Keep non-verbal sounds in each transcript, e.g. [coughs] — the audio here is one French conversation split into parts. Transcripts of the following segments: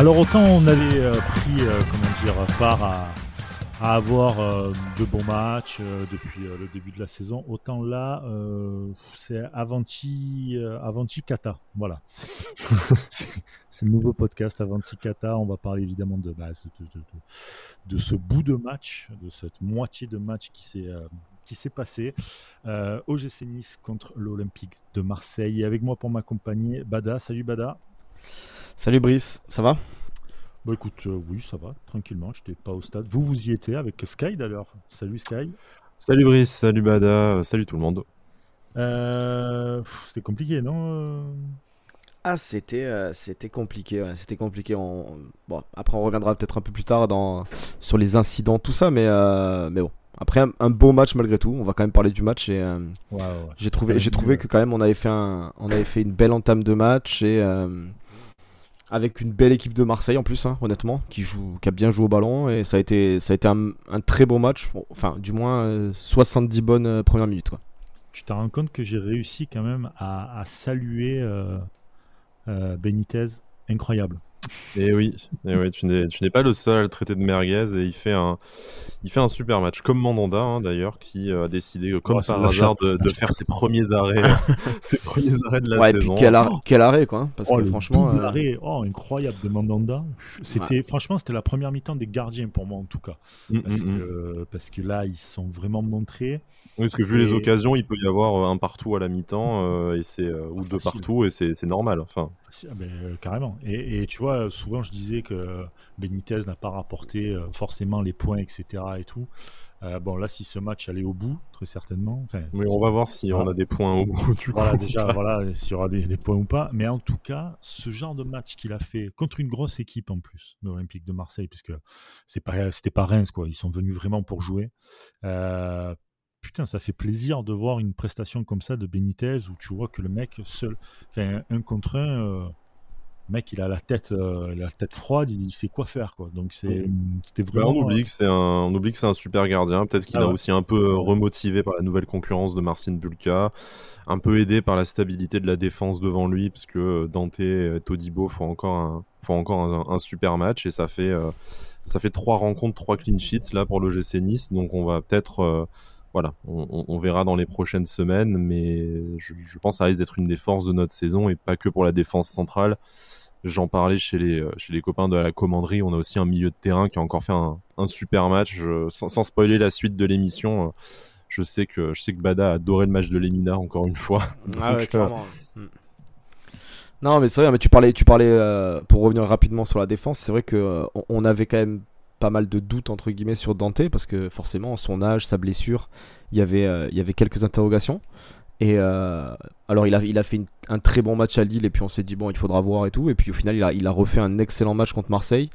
Alors autant on avait euh, pris euh, comment dire part à, à avoir euh, de bons matchs euh, depuis euh, le début de la saison, autant là euh, c'est Avanti euh, Avanti Kata, voilà. [laughs] c'est le nouveau podcast Avanti Kata. On va parler évidemment de, bah, de, de- de- de ce bout de match, de cette moitié de match qui s'est euh, qui s'est passé. Euh, OGC Nice contre l'Olympique de Marseille. Et avec moi pour m'accompagner, Bada. Salut Bada. Salut Brice, ça va? Bah écoute, euh, oui, ça va, tranquillement. Je n'étais pas au stade. Vous, vous y étiez avec Sky d'ailleurs. Salut Sky. Salut Brice, salut Bada, euh, salut tout le monde. Euh, pff, C'était compliqué, non Ah, c'était euh, c'était compliqué, ouais, c'était compliqué. On... Bon, après on reviendra peut-être un peu plus tard dans... sur les incidents, tout ça, mais, euh, mais bon. Après un, un beau match malgré tout, on va quand même parler du match et euh, Ouais, ouais, ouais. j'ai trouvé, j'ai que quand même on avait fait, un, on avait fait une belle entame de match et euh, avec une belle équipe de Marseille en plus, hein, honnêtement, qui, joue, qui a bien joué au ballon et ça a été, ça a été un, très beau match, enfin du moins euh, 70 bonnes euh, premières minutes. Tu te rends compte que j'ai réussi quand même à, saluer euh, euh, Benitez. Incroyable. Et oui, et oui tu n'es tu n'es pas le seul à le traiter de merguez et il fait un, il fait un super match. Comme Mandanda hein, d'ailleurs, qui euh, a décidé, euh, comme Oh, par hasard, de, de [laughs] faire ses premiers arrêts, [laughs] ses premiers arrêts de la Ouais, et puis saison. quel, ar- quel arrêt quoi, hein, parce Oh, que franchement. euh, arrêt, oh, incroyable de Mandanda. C'était, Franchement, c'était la première mi-temps des gardiens pour moi en tout cas. Mm, mm, Parce, mm. que, parce que là, ils sont vraiment montrés. Oui, parce que vu les occasions, il peut y avoir euh, un partout à la mi-temps euh, et c'est euh, ou deux Facile. partout et c'est normal. Enfin, Ah ben, carrément. Et, et tu vois, souvent je disais que Benitez n'a pas rapporté forcément les points, etc. Et tout. Euh, bon, là, si ce match allait au bout, très certainement. enfin, mais on va voir si on a des points au bout du Voilà, coup. déjà, voilà, s'il y aura des, des points ou pas. Mais en tout cas, ce genre de match qu'il a fait contre une grosse équipe en plus, l'Olympique de Marseille, puisque c'est pas, c'était pas Reims, quoi. Ils sont venus vraiment pour jouer. Euh, putain, ça fait plaisir de voir une prestation comme ça de Benitez où tu vois que le mec seul, enfin, un contre un, euh, le mec, il a la tête, euh, il a la tête froide, il sait quoi faire, quoi. Donc c'est, c'était Bah, on oublie que c'est un, on oublie que c'est un super gardien. Peut-être qu'il Ah a ouais. aussi un peu euh, remotivé par la nouvelle concurrence de Marcin Bulka, un peu aidé par la stabilité de la défense devant lui, parce que euh, Dante et Todibo font encore un, font encore un, un super match et ça fait, euh, ça fait trois rencontres, trois clean sheets là pour le GC Nice. Donc on va peut-être, euh, voilà, on, on- on verra dans les prochaines semaines, mais je, je pense que ça risque d'être une des forces de notre saison et pas que pour la défense centrale. J'en parlais chez les, euh, chez les copains de la commanderie. On a aussi un milieu de terrain qui a encore fait un, un super match. Je- sans, sans spoiler la suite de l'émission, euh, je sais que je sais que Bada a adoré le match de Lemina encore une fois. [laughs] Ah ouais, Donc, clairement. Mm. Non, mais c'est vrai, mais tu parlais, tu parlais euh, pour revenir rapidement sur la défense, c'est vrai que euh, on- on avait quand même pas mal de doutes entre guillemets sur Dante parce que forcément son âge, sa blessure, il y avait, euh, il y avait quelques interrogations. Et euh, alors il a, il a fait un très bon match à Lille et puis on s'est dit bon il faudra voir et tout et puis au final il a, il a refait un excellent match contre Marseille.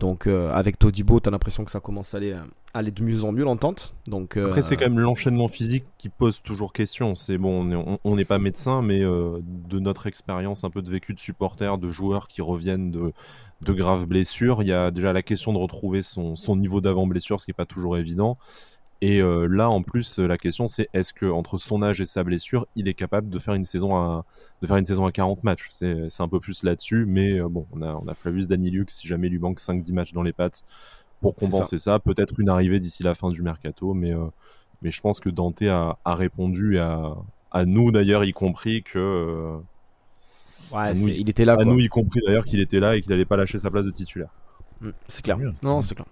Donc euh, avec Todibo, t'as l'impression que ça commence à aller, euh, aller de mieux en mieux l'entente. Donc Après, c'est quand même l'enchaînement physique qui pose toujours question. C'est bon, on est- on on n'est pas médecin, mais de notre expérience un peu de vécu de supporters, de joueurs qui reviennent de, de graves blessures, il y a déjà la question de retrouver son, son niveau d'avant-blessure, ce qui n'est pas toujours évident. Et euh, là, en plus, la question c'est est-ce que entre son âge et sa blessure, il est capable de faire une saison à, de faire une saison à 40 matchs? C'est un peu plus là-dessus, mais euh, bon, on a, on a Flavius Daniluk, si jamais il lui manque 5-10 matchs dans les pattes pour compenser ça, peut-être une arrivée d'ici la fin du mercato, mais, euh, mais je pense que Dante a, a répondu à, à nous d'ailleurs, y compris que. Ouais, nous, il- était là. à quoi. nous, y compris d'ailleurs qu'il était là et qu'il n'allait pas lâcher sa place de titulaire. Mm, C'est clair. Mieux. Non, c'est clair.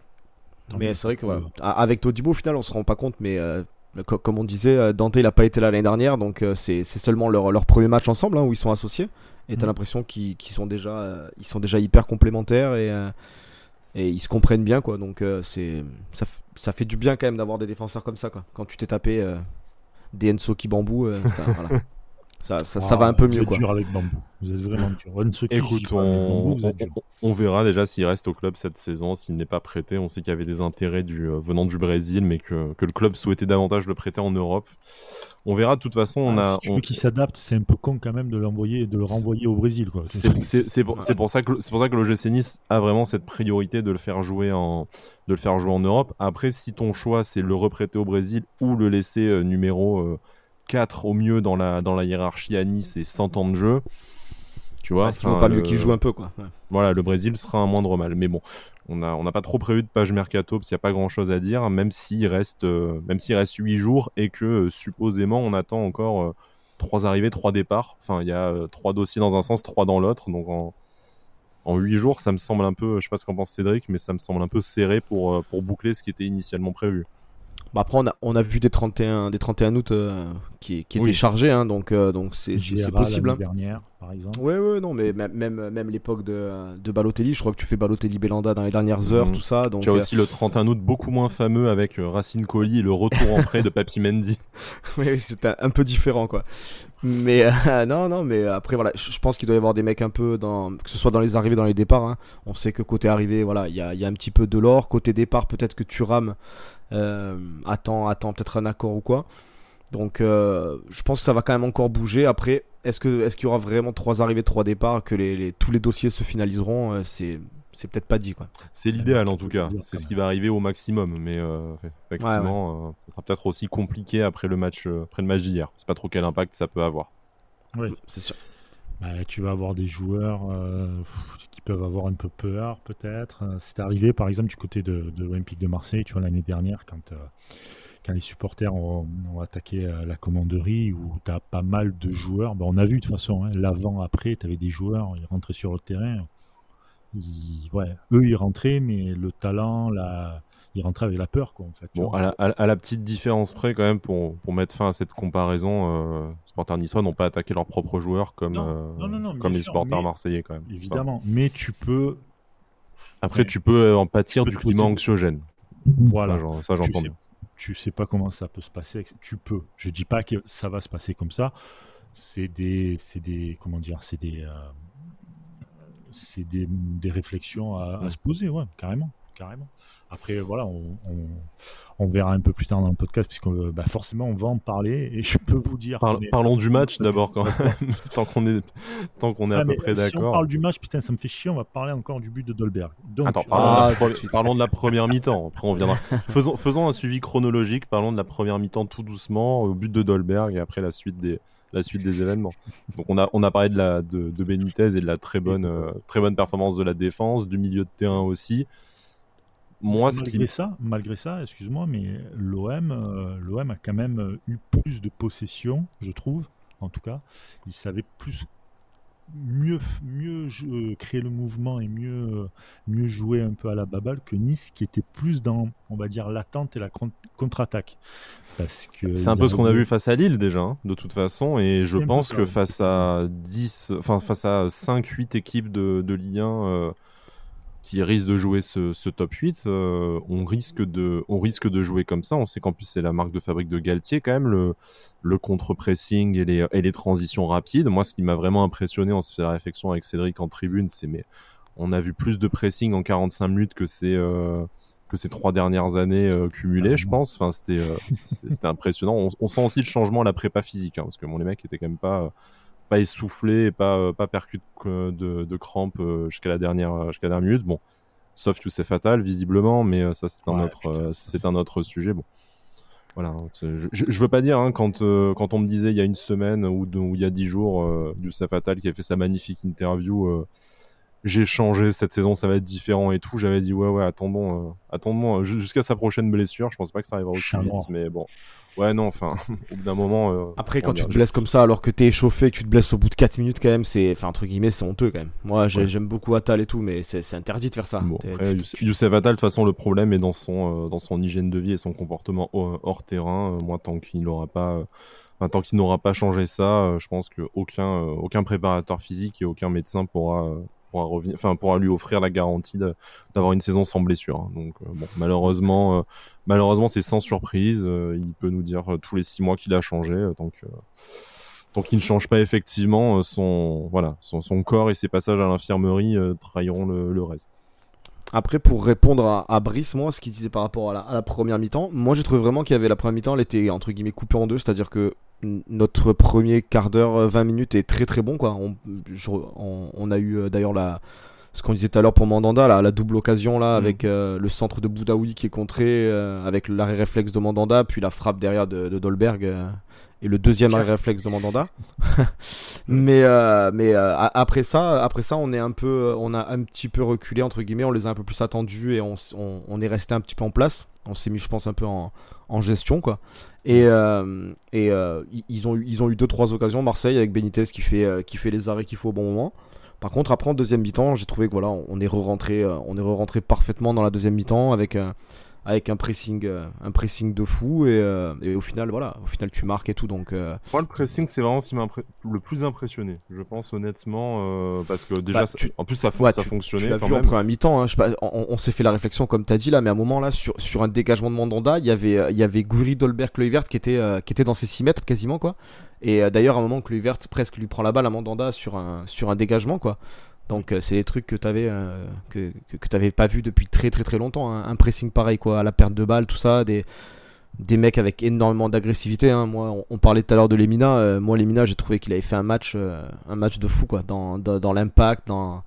Tant Mais c'est vrai que ouais, avec Todibo, au final, on se rend pas compte, mais euh, co- comme on disait, euh, Dante il a pas été là l'année dernière, donc euh, c'est c'est seulement leur, leur premier match ensemble hein, où ils sont associés. Et t'as Mhm. l'impression qu'ils sont déjà, euh, ils sont déjà hyper complémentaires et et ils se comprennent bien quoi. Donc euh, c'est ça, ça fait du bien quand même d'avoir des défenseurs comme ça quoi. Quand tu t'es tapé euh, des Enso qui bambou, euh, ça, [laughs] voilà. Ça, ça, ça va un peu vous mieux êtes quoi. dur avec Bambou. Vous êtes vraiment dur. Écoute, on, Bambou, vous êtes dur. on- on verra déjà s'il reste au club cette saison, s'il n'est pas prêté. On sait qu'il y avait des intérêts du, euh, venant du Brésil, mais que, que le club souhaitait davantage le prêter en Europe. On verra, de toute façon, on Ah, a. si tu on- veux qu'il s'adapte, c'est un peu con quand même de l'envoyer, de le renvoyer au Brésil. C'est pour, ça que c'est pour ça que l'OGC Nice a vraiment cette priorité de le faire jouer en de le faire jouer en Europe. Après, si ton choix c'est le reprêter au Brésil ou le laisser euh, numéro euh, 4 au mieux dans la dans la hiérarchie à Nice et 100 ans de jeu, Tu vois, qu'il vaut pas mieux qu'il joue un peu, quoi. Ouais. Voilà, le Brésil sera un moindre mal. Mais bon, on n'a on a pas trop prévu de page mercato parce qu'il n'y a pas grand chose à dire, même s'il reste, euh, même s'il reste 8 jours et que euh, supposément on attend encore euh, trois arrivées, trois départs. Enfin, il y a euh, trois dossiers dans un sens, trois dans l'autre. Donc en, en 8 jours, ça me semble un peu, je sais pas ce qu'en pense Cédric, mais ça me semble un peu serré pour, euh, pour boucler ce qui était initialement prévu. Bah après, on a, on a vu des 31, des 31 août euh, qui, qui étaient Oui. chargés, hein, donc euh, donc c'est possible. hein. dernière, par exemple. Ouais, ouais, non, mais même, même, même l'époque de, de Balotelli, je crois que tu fais Balotelli Belanda dans les dernières heures, Mhm. tout ça. Donc, tu as euh, aussi le 31 août beaucoup moins fameux avec euh, Racine Colli et le retour en prêt de Papi [laughs] Mendy. Oui, c'était un, un peu différent, quoi. Mais euh, [laughs] non, non, mais après, voilà, je je pense qu'il doit y avoir des mecs un peu dans. Que ce soit dans les arrivées, dans les départs. hein. On sait que côté arrivée, voilà, il y a, il y a un petit peu de l'or. Côté départ, peut-être que tu rames. Euh, attends, attends, peut-être un accord ou quoi. Donc, euh, je pense que ça va quand même encore bouger. Après, est-ce que est-ce qu'il y aura vraiment trois arrivées, trois départs, que les, les- tous les dossiers se finaliseront Euh, C'est c'est peut-être pas dit, quoi. C'est l'idéal en tout cas. C'est ce qui va arriver au maximum. Mais euh, effectivement, euh, ça sera peut-être aussi compliqué après le match, euh, après le match d'hier. C'est pas trop quel impact ça peut avoir. Oui. C'est sûr. Bah, tu vas avoir des joueurs euh, qui peuvent avoir un peu peur, peut-être. C'est arrivé, par exemple, du côté de, de l'Olympique de Marseille, tu vois, l'année dernière, quand, euh, quand les supporters ont, ont attaqué euh, la commanderie, où tu as pas mal de joueurs. Bah, on a vu de toute façon, hein, l'avant-après, tu avais des joueurs, ils rentraient sur le terrain. Ils- ouais, eux, ils rentraient, mais le talent, la... ils rentraient avec la peur, quoi, en fait. Bon, à la, à petite différence près, quand même, pour, pour mettre fin à cette comparaison, euh, supporters niçois n'ont pas attaqué leurs propres joueurs comme, Non, euh, non, non, comme les sûr, supporters mais- marseillais, quand même. Enfin, Évidemment, mais tu peux, après, Ouais. tu peux euh, en pâtir peux du climat anxiogène. voilà, Ça, j'entends bien. Tu sais pas comment ça peut se passer. Tu peux. Je dis pas que ça va se passer comme ça. C'est des, c'est des, comment dire, c'est des, euh, c'est des, des réflexions à, à Mm. se poser, ouais, carrément, carrément. Après, voilà, on, on, on verra un peu plus tard dans le podcast, puisque bah, forcément, on va en parler. Et je peux vous dire. Parle- qu'on est- parlons du match d'abord, du- quand même. [laughs] tant qu'on est, tant qu'on est Ah, à peu mais près Si on d'accord. parle du match, putain, ça me fait chier. On va parler encore du but de Dolberg. Donc, Attends, parlons, Ah, de parlons de la première mi-temps. Après, on viendra. [laughs] faisons, faisons un suivi chronologique. Parlons de la première mi-temps tout doucement, au but de Dolberg et après la suite des, la suite des événements. Donc, on a, on a parlé de, la, de, de Benitez et de la très bonne, euh, très bonne performance de la défense, du milieu de terrain aussi. Moi, ce malgré qui. ça, malgré ça, excuse-moi, mais l'OM, euh, l'OM a quand même euh, eu plus de possession, je trouve. En tout cas, il savait plus, mieux, mieux euh, créer le mouvement et mieux, euh, mieux jouer un peu à la baballe que Nice, qui était plus dans, on va dire, l'attente et la con- contre-attaque. Parce que C'est un peu ce qu'on a vu face à Lille déjà, hein, de toute façon, et je pense que ouais. face à 10, enfin face à 5-8 équipes de, de Ligue 1 euh, qui risquent de jouer ce, ce top 8, euh, on, risque de, on risque de jouer comme ça. On sait qu'en plus c'est la marque de fabrique de Galtier quand même, le, le contre-pressing et les, et les transitions rapides. Moi, ce qui m'a vraiment impressionné, on se fait la réflexion avec Cédric en tribune, c'est mais on a vu plus de pressing en 45 minutes que ces, euh, que ces trois dernières années euh, cumulées, je pense. Enfin, [laughs] c'était impressionnant. On, on sent aussi le changement à la prépa physique, hein, parce que bon, les mecs étaient quand même pas, pas essoufflés, et pas, euh, pas percus de, crampes euh, jusqu'à la dernière, jusqu'à la dernière minute. Bon, sauf que c'est fatal visiblement, mais euh, ça c'est un Ouais, autre, euh, c'est un autre sujet. Bon. Voilà, je, je, veux pas dire hein, quand, euh, quand on me disait il y a une semaine ou, de- ou il y a dix jours, euh, Youssef Fatal qui a fait sa magnifique interview, euh, j'ai changé cette saison, ça va être différent et tout. J'avais dit ouais ouais, attendons, euh, attendons euh, ju- jusqu'à sa prochaine blessure. Je pense pas que ça arrivera aussi vite, mais bon, ouais non, enfin [laughs] au bout d'un moment. euh, Après, quand tu te blesses comme ça, alors que t'es échauffé, que tu te blesses au bout de 4 minutes, quand même, c'est. Enfin, entre guillemets, c'est honteux quand même. Moi, Ouais. j'aime beaucoup Atal et tout, mais c'est c'est interdit de faire ça. Bon, après, tu- Youssef- Attal, de toute façon, le problème est dans son, euh, dans son hygiène de vie et son comportement hors, hors terrain. Moi, tant qu'il n'aura pas, enfin, tant qu'il n'aura pas changé ça, euh, je pense qu'aucun euh, aucun préparateur physique et aucun médecin pourra, euh, pourra, revenir, enfin, pourra lui offrir la garantie d'avoir une saison sans blessure. hein. Donc, euh, malheureusement, euh, malheureusement, c'est sans surprise. Euh, il peut nous dire tous les six mois qu'il a changé. donc, tant qu'il ne change pas effectivement, son, corps et ses passages à l'infirmerie trahiront le, reste. Après, pour répondre à, Brice, moi, ce qu'il disait par rapport à la, à la première mi-temps, moi j'ai trouvé vraiment qu'il y avait la première mi-temps, elle était entre guillemets coupée en deux, c'est-à-dire que notre premier quart d'heure, euh, 20 minutes est très très bon. Quoi. On, je- on- on a eu euh, d'ailleurs la, ce qu'on disait tout à l'heure pour Mandanda, la, la double occasion là, Mhm. avec euh, le centre de Boudaoui qui est contré, euh, avec l'arrêt réflexe de Mandanda, puis la frappe derrière de, de Dolberg. euh, et le deuxième arrêt réflexe de Mandanda. [laughs] [laughs] mais euh, mais euh, après ça, après ça, on est un peu, on a un petit peu reculé entre guillemets, on les a un peu plus attendus et on, on, est resté un petit peu en place. On s'est mis, je pense, un peu en, en gestion quoi. Et, euh, et ils ont ils ont eu deux trois occasions Marseille avec Benitez qui fait qui fait les arrêts qu'il faut au bon moment. Par contre, après en deuxième mi-temps, j'ai trouvé que voilà, on est re-rentré, on est re-rentré parfaitement dans la deuxième mi-temps avec avec un pressing, euh, un pressing de fou et, euh, et, au final voilà, au final tu marques et tout donc. Euh, Moi le pressing c'est vraiment ce qui m'a le plus impressionné, je pense honnêtement parce que déjà bah, en plus ça, ça fonctionnait. Tu l'as vu en mi-temps, hein, on, s'est fait la réflexion comme tu as dit là, mais à un moment là sur, sur un dégagement de Mandanda, il y avait il y avait Goury, Dolberg, Kluivert qui était qui était dans ses 6 mètres quasiment quoi. Et d'ailleurs à un moment Kluivert presque lui prend la balle à Mandanda sur un sur un dégagement quoi. Donc euh, c'est des trucs que tu avais euh, que, que, pas vu depuis très très très longtemps. Hein. Un pressing pareil quoi, à la perte de balle, tout ça, des, des mecs avec énormément d'agressivité. Hein. Moi, on, parlait tout à l'heure de Lemina. Euh, moi, Lemina, j'ai trouvé qu'il avait fait un match, un match de fou quoi, dans, dans, l'impact, dans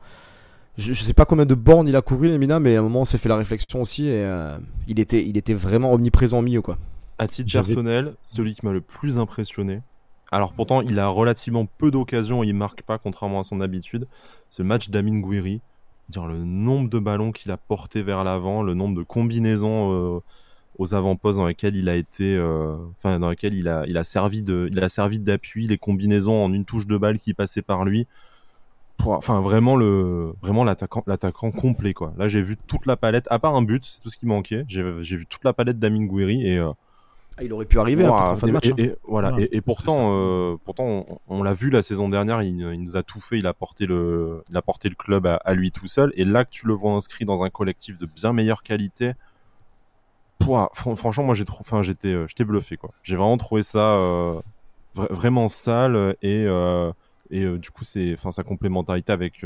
je, sais pas combien de bornes il a couru Lemina, mais à un moment on s'est fait la réflexion aussi et il était il était vraiment omniprésent au milieu quoi. À titre personnel, celui qui m'a le plus impressionné, alors pourtant, il a relativement peu d'occasions il marque pas, contrairement à son habitude. Ce match d'Amin Gouiri, dire le nombre de ballons qu'il a porté vers l'avant, le nombre de combinaisons euh, aux avant-postes dans lesquelles il a été, euh, enfin dans lesquelles il a, il a servi de, il a servi d'appui, les combinaisons en une touche de balle qui passait par lui. enfin vraiment le, vraiment l'attaquant, l'attaquant complet quoi. Là j'ai vu toute la palette, à part un but, c'est tout ce qui manquait. J'ai, vu toute la palette d'Amin Gouiri et euh, ah, il aurait pu arriver en fin de match. Et, hein. voilà. et, pourtant, euh, pourtant, on, l'a vu la saison dernière, il, nous a tout fait. Il a porté le, il a porté le club à, lui tout seul. Et là que tu le vois inscrit dans un collectif de bien meilleure qualité, franchement, moi j'ai trop, enfin, j'étais, euh, j'étais bluffé quoi. J'ai vraiment trouvé ça euh, vraiment sale et et du coup c'est, enfin, sa complémentarité avec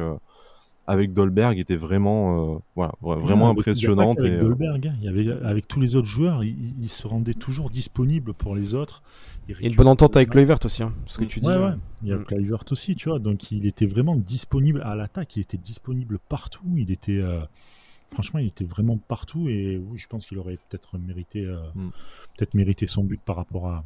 avec Dolberg était vraiment, euh, voilà, vraiment impressionnante. Avec, et, euh, Dolberg, hein. il y avait, avec tous les autres joueurs, il, se rendait toujours disponible pour les autres. Il y a une bonne entente avec Kluivert aussi, hein, ce que tu dis. Ouais, ouais. Il y a mm. aussi, tu vois. Donc il était vraiment disponible à l'attaque, il était disponible partout. Il était, euh, franchement, il était vraiment partout. Et oui, je pense qu'il aurait peut-être mérité, mm. peut-être mérité son but par rapport à,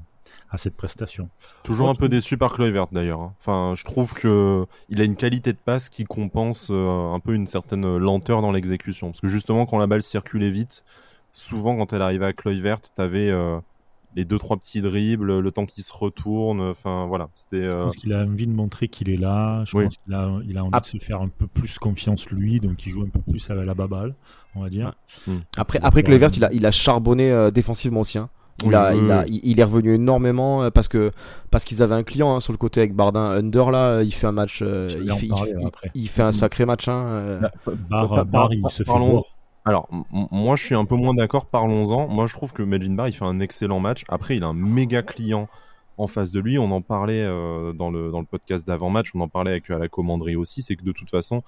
à cette prestation. Toujours un peu déçu par Kluivert d'ailleurs. Hein. Enfin, je trouve que il a une qualité de passe qui compense euh, un peu une certaine lenteur dans l'exécution. Parce que justement, quand la balle circulait vite, souvent quand elle arrivait à Kluivert, t'avais euh, les deux trois petits dribbles, le temps qu'il se retourne. Enfin voilà, c'était. Je pense euh, qu'il a envie de montrer qu'il est là. Je pense qu'il a, il a envie de se faire un peu plus confiance lui, donc il joue un peu plus avec la baballe, on va dire. Hmm. Après, après Kluivert, il a, il a charbonné défensivement aussi. Hein. Il, a, il, a, il, est revenu énormément euh, parce que parce qu'ils avaient un client hein, sur le côté avec Bardin Under là il fait un match euh, il, fait, il, fait, un mm. sacré match hein, euh. Bar, il se fait alors moi je suis un peu moins d'accord parlons-en. Moi je trouve que Melvin Barr il fait un excellent match. Après il a un méga client en face de lui. On en parlait dans, le, dans le podcast d'avant-match. On en parlait avec la commanderie aussi. C'est que de toute façon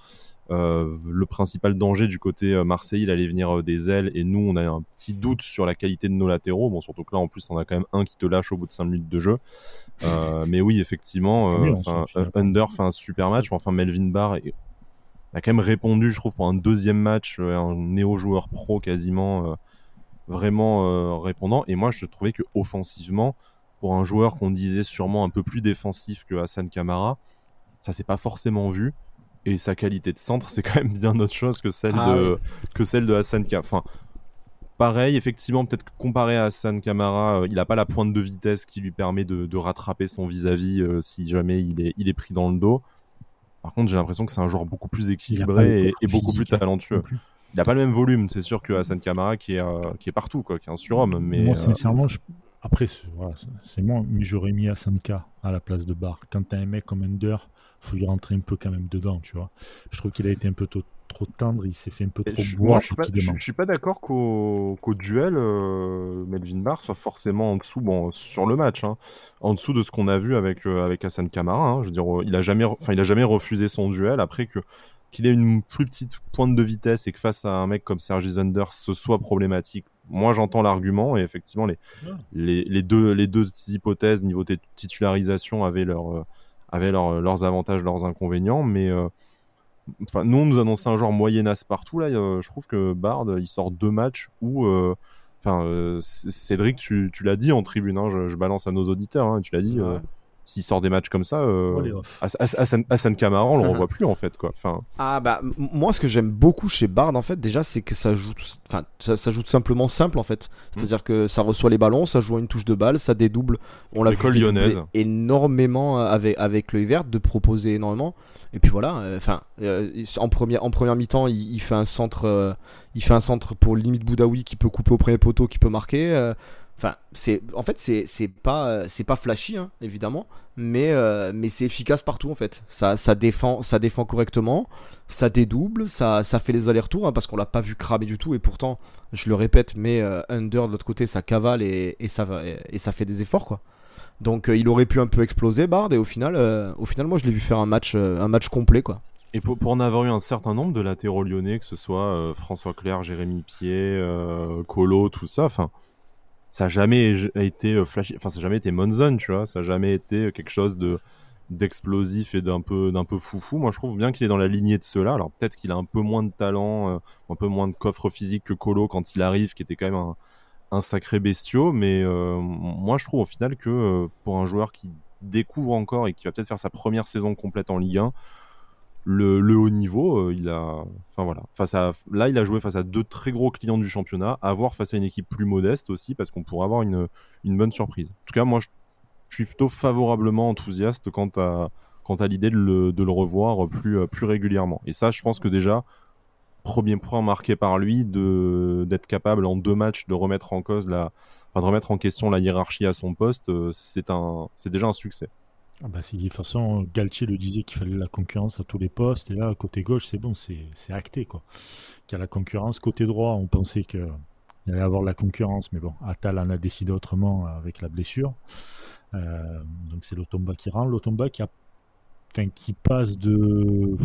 euh, le principal danger du côté euh, Marseille, il allait venir euh, des ailes et nous, on a un petit doute sur la qualité de nos latéraux. Bon, surtout que là, en plus, on a quand même un qui te lâche au bout de 5 minutes de jeu. [laughs] mais oui, effectivement, Under fait un super match. enfin, Melvin Barr a quand même répondu, je trouve, pour un deuxième match, un néo-joueur pro quasiment vraiment répondant. Et moi, je trouvais que offensivement, pour un joueur qu'on disait sûrement un peu plus défensif que Hassan Kamara, ça s'est pas forcément vu et sa qualité de centre, c'est quand même bien autre chose que celle ah de que celle de Hassan Kamara. Enfin, pareil, effectivement, peut-être comparé à Hassan Kamara, euh, il n'a pas la pointe de vitesse qui lui permet de, rattraper son vis-à-vis euh, si jamais il est, il est pris dans le dos. Par contre, j'ai l'impression que c'est un joueur beaucoup plus équilibré et, beaucoup plus talentueux. Il n'a pas le même volume, c'est sûr, que Hassan Kamara qui est, euh, qui est partout, quoi, qui est un surhomme. Mais, moi, sincèrement, après, c'est moi, mais j'aurais mis Hassan K à la place de Bar. Quand tu as un mec comme Ender faut lui rentrer un peu quand même dedans, tu vois. Je trouve qu'il a été un peu trop, tendre, il s'est fait un peu trop boire. Je, je, suis pas d'accord qu'au duel, euh, Melvin Barr soit forcément en dessous, bon, sur le match, hein, en dessous de ce qu'on a vu avec, euh, avec Hassan Kamara. Hein. je veux dire, euh, il a jamais, enfin, il a jamais refusé son duel. Après que qu'il ait une plus petite pointe de vitesse et que face à un mec comme Sergi Zander, ce soit problématique. Moi, j'entends l'argument et effectivement, les, les, les, deux, les deux hypothèses niveau titularisation avaient leur avaient leurs avantages, leurs inconvénients, mais euh, enfin, nous on nous annonçait un genre moyenasse partout là. je trouve que Bard il sort deux matchs où euh, Enfin, Cédric, tu, tu l'as dit en tribune, hein, je, balance à nos auditeurs, hein, tu l'as dit s'il sort des matchs comme ça, euh, Hassan, Kamara, on le revoit plus en fait quoi. Enfin... Ah bah moi ce que j'aime beaucoup chez Bard en fait déjà c'est que ça joue, enfin ça, joue tout simplement simple en fait. C'est-à-dire mm. que ça reçoit les ballons, ça joue à une touche de balle, ça dédouble. On l'a vu énormément euh, avec avec le hiver de proposer énormément. Et puis voilà, euh, enfin euh, en première en première mi-temps il, fait un centre, il fait un centre pour limite Boudaoui qui peut couper au premier poteau, qui peut marquer. Enfin, c'est en fait c'est pas c'est pas flashy hein, évidemment, mais euh, mais c'est efficace partout en fait. Ça, ça défend ça défend correctement, ça dédouble, ça, ça fait les allers-retours hein, parce qu'on l'a pas vu cramer du tout et pourtant je le répète mais euh, under de l'autre côté ça cavale et, et ça et, ça fait des efforts quoi. Donc euh, il aurait pu un peu exploser Bard et au final au final moi je l'ai vu faire un match un match complet quoi. Et pour, pour, en avoir eu un certain nombre de latéraux lyonnais, que ce soit François Claire, Jérémy Pied, Colo, tout ça, enfin, ça a jamais été euh, flashy, enfin ça a jamais été Monzon, tu vois, ça jamais été quelque chose de d'explosif et d'un peu d'un peu foufou. Moi, je trouve bien qu'il est dans la lignée de cela. Alors peut-être qu'il a un peu moins de talent, euh, un peu moins de coffre physique que Colo quand il arrive, qui était quand même un, un sacré bestiau. Mais euh, moi, je trouve au final que pour un joueur qui découvre encore et qui va peut-être faire sa première saison complète en Ligue 1, le, haut niveau, euh, il a, enfin voilà, face à, là il a joué face à deux très gros clients du championnat, à voir face à une équipe plus modeste aussi, parce qu'on pourrait avoir une, une bonne surprise. En tout cas, moi je, suis plutôt favorablement enthousiaste quant à, quant à l'idée de le, de le, revoir plus, euh, plus régulièrement. Et ça, je pense que déjà, premier point marqué par lui, d'être capable en deux matchs de remettre en cause la, de remettre en question la hiérarchie à son poste, euh, c'est déjà un succès. Ah bah de toute façon, Galtier le disait qu'il fallait la concurrence à tous les postes, et là, côté gauche, c'est bon, c'est acté, quoi. Qu'il y a la concurrence. Côté droit, on pensait qu'il allait avoir la concurrence, mais bon, Atal en a décidé autrement avec la blessure. Euh, donc c'est l'Otomba qui rentre. L'Otomba qui, a, qui passe de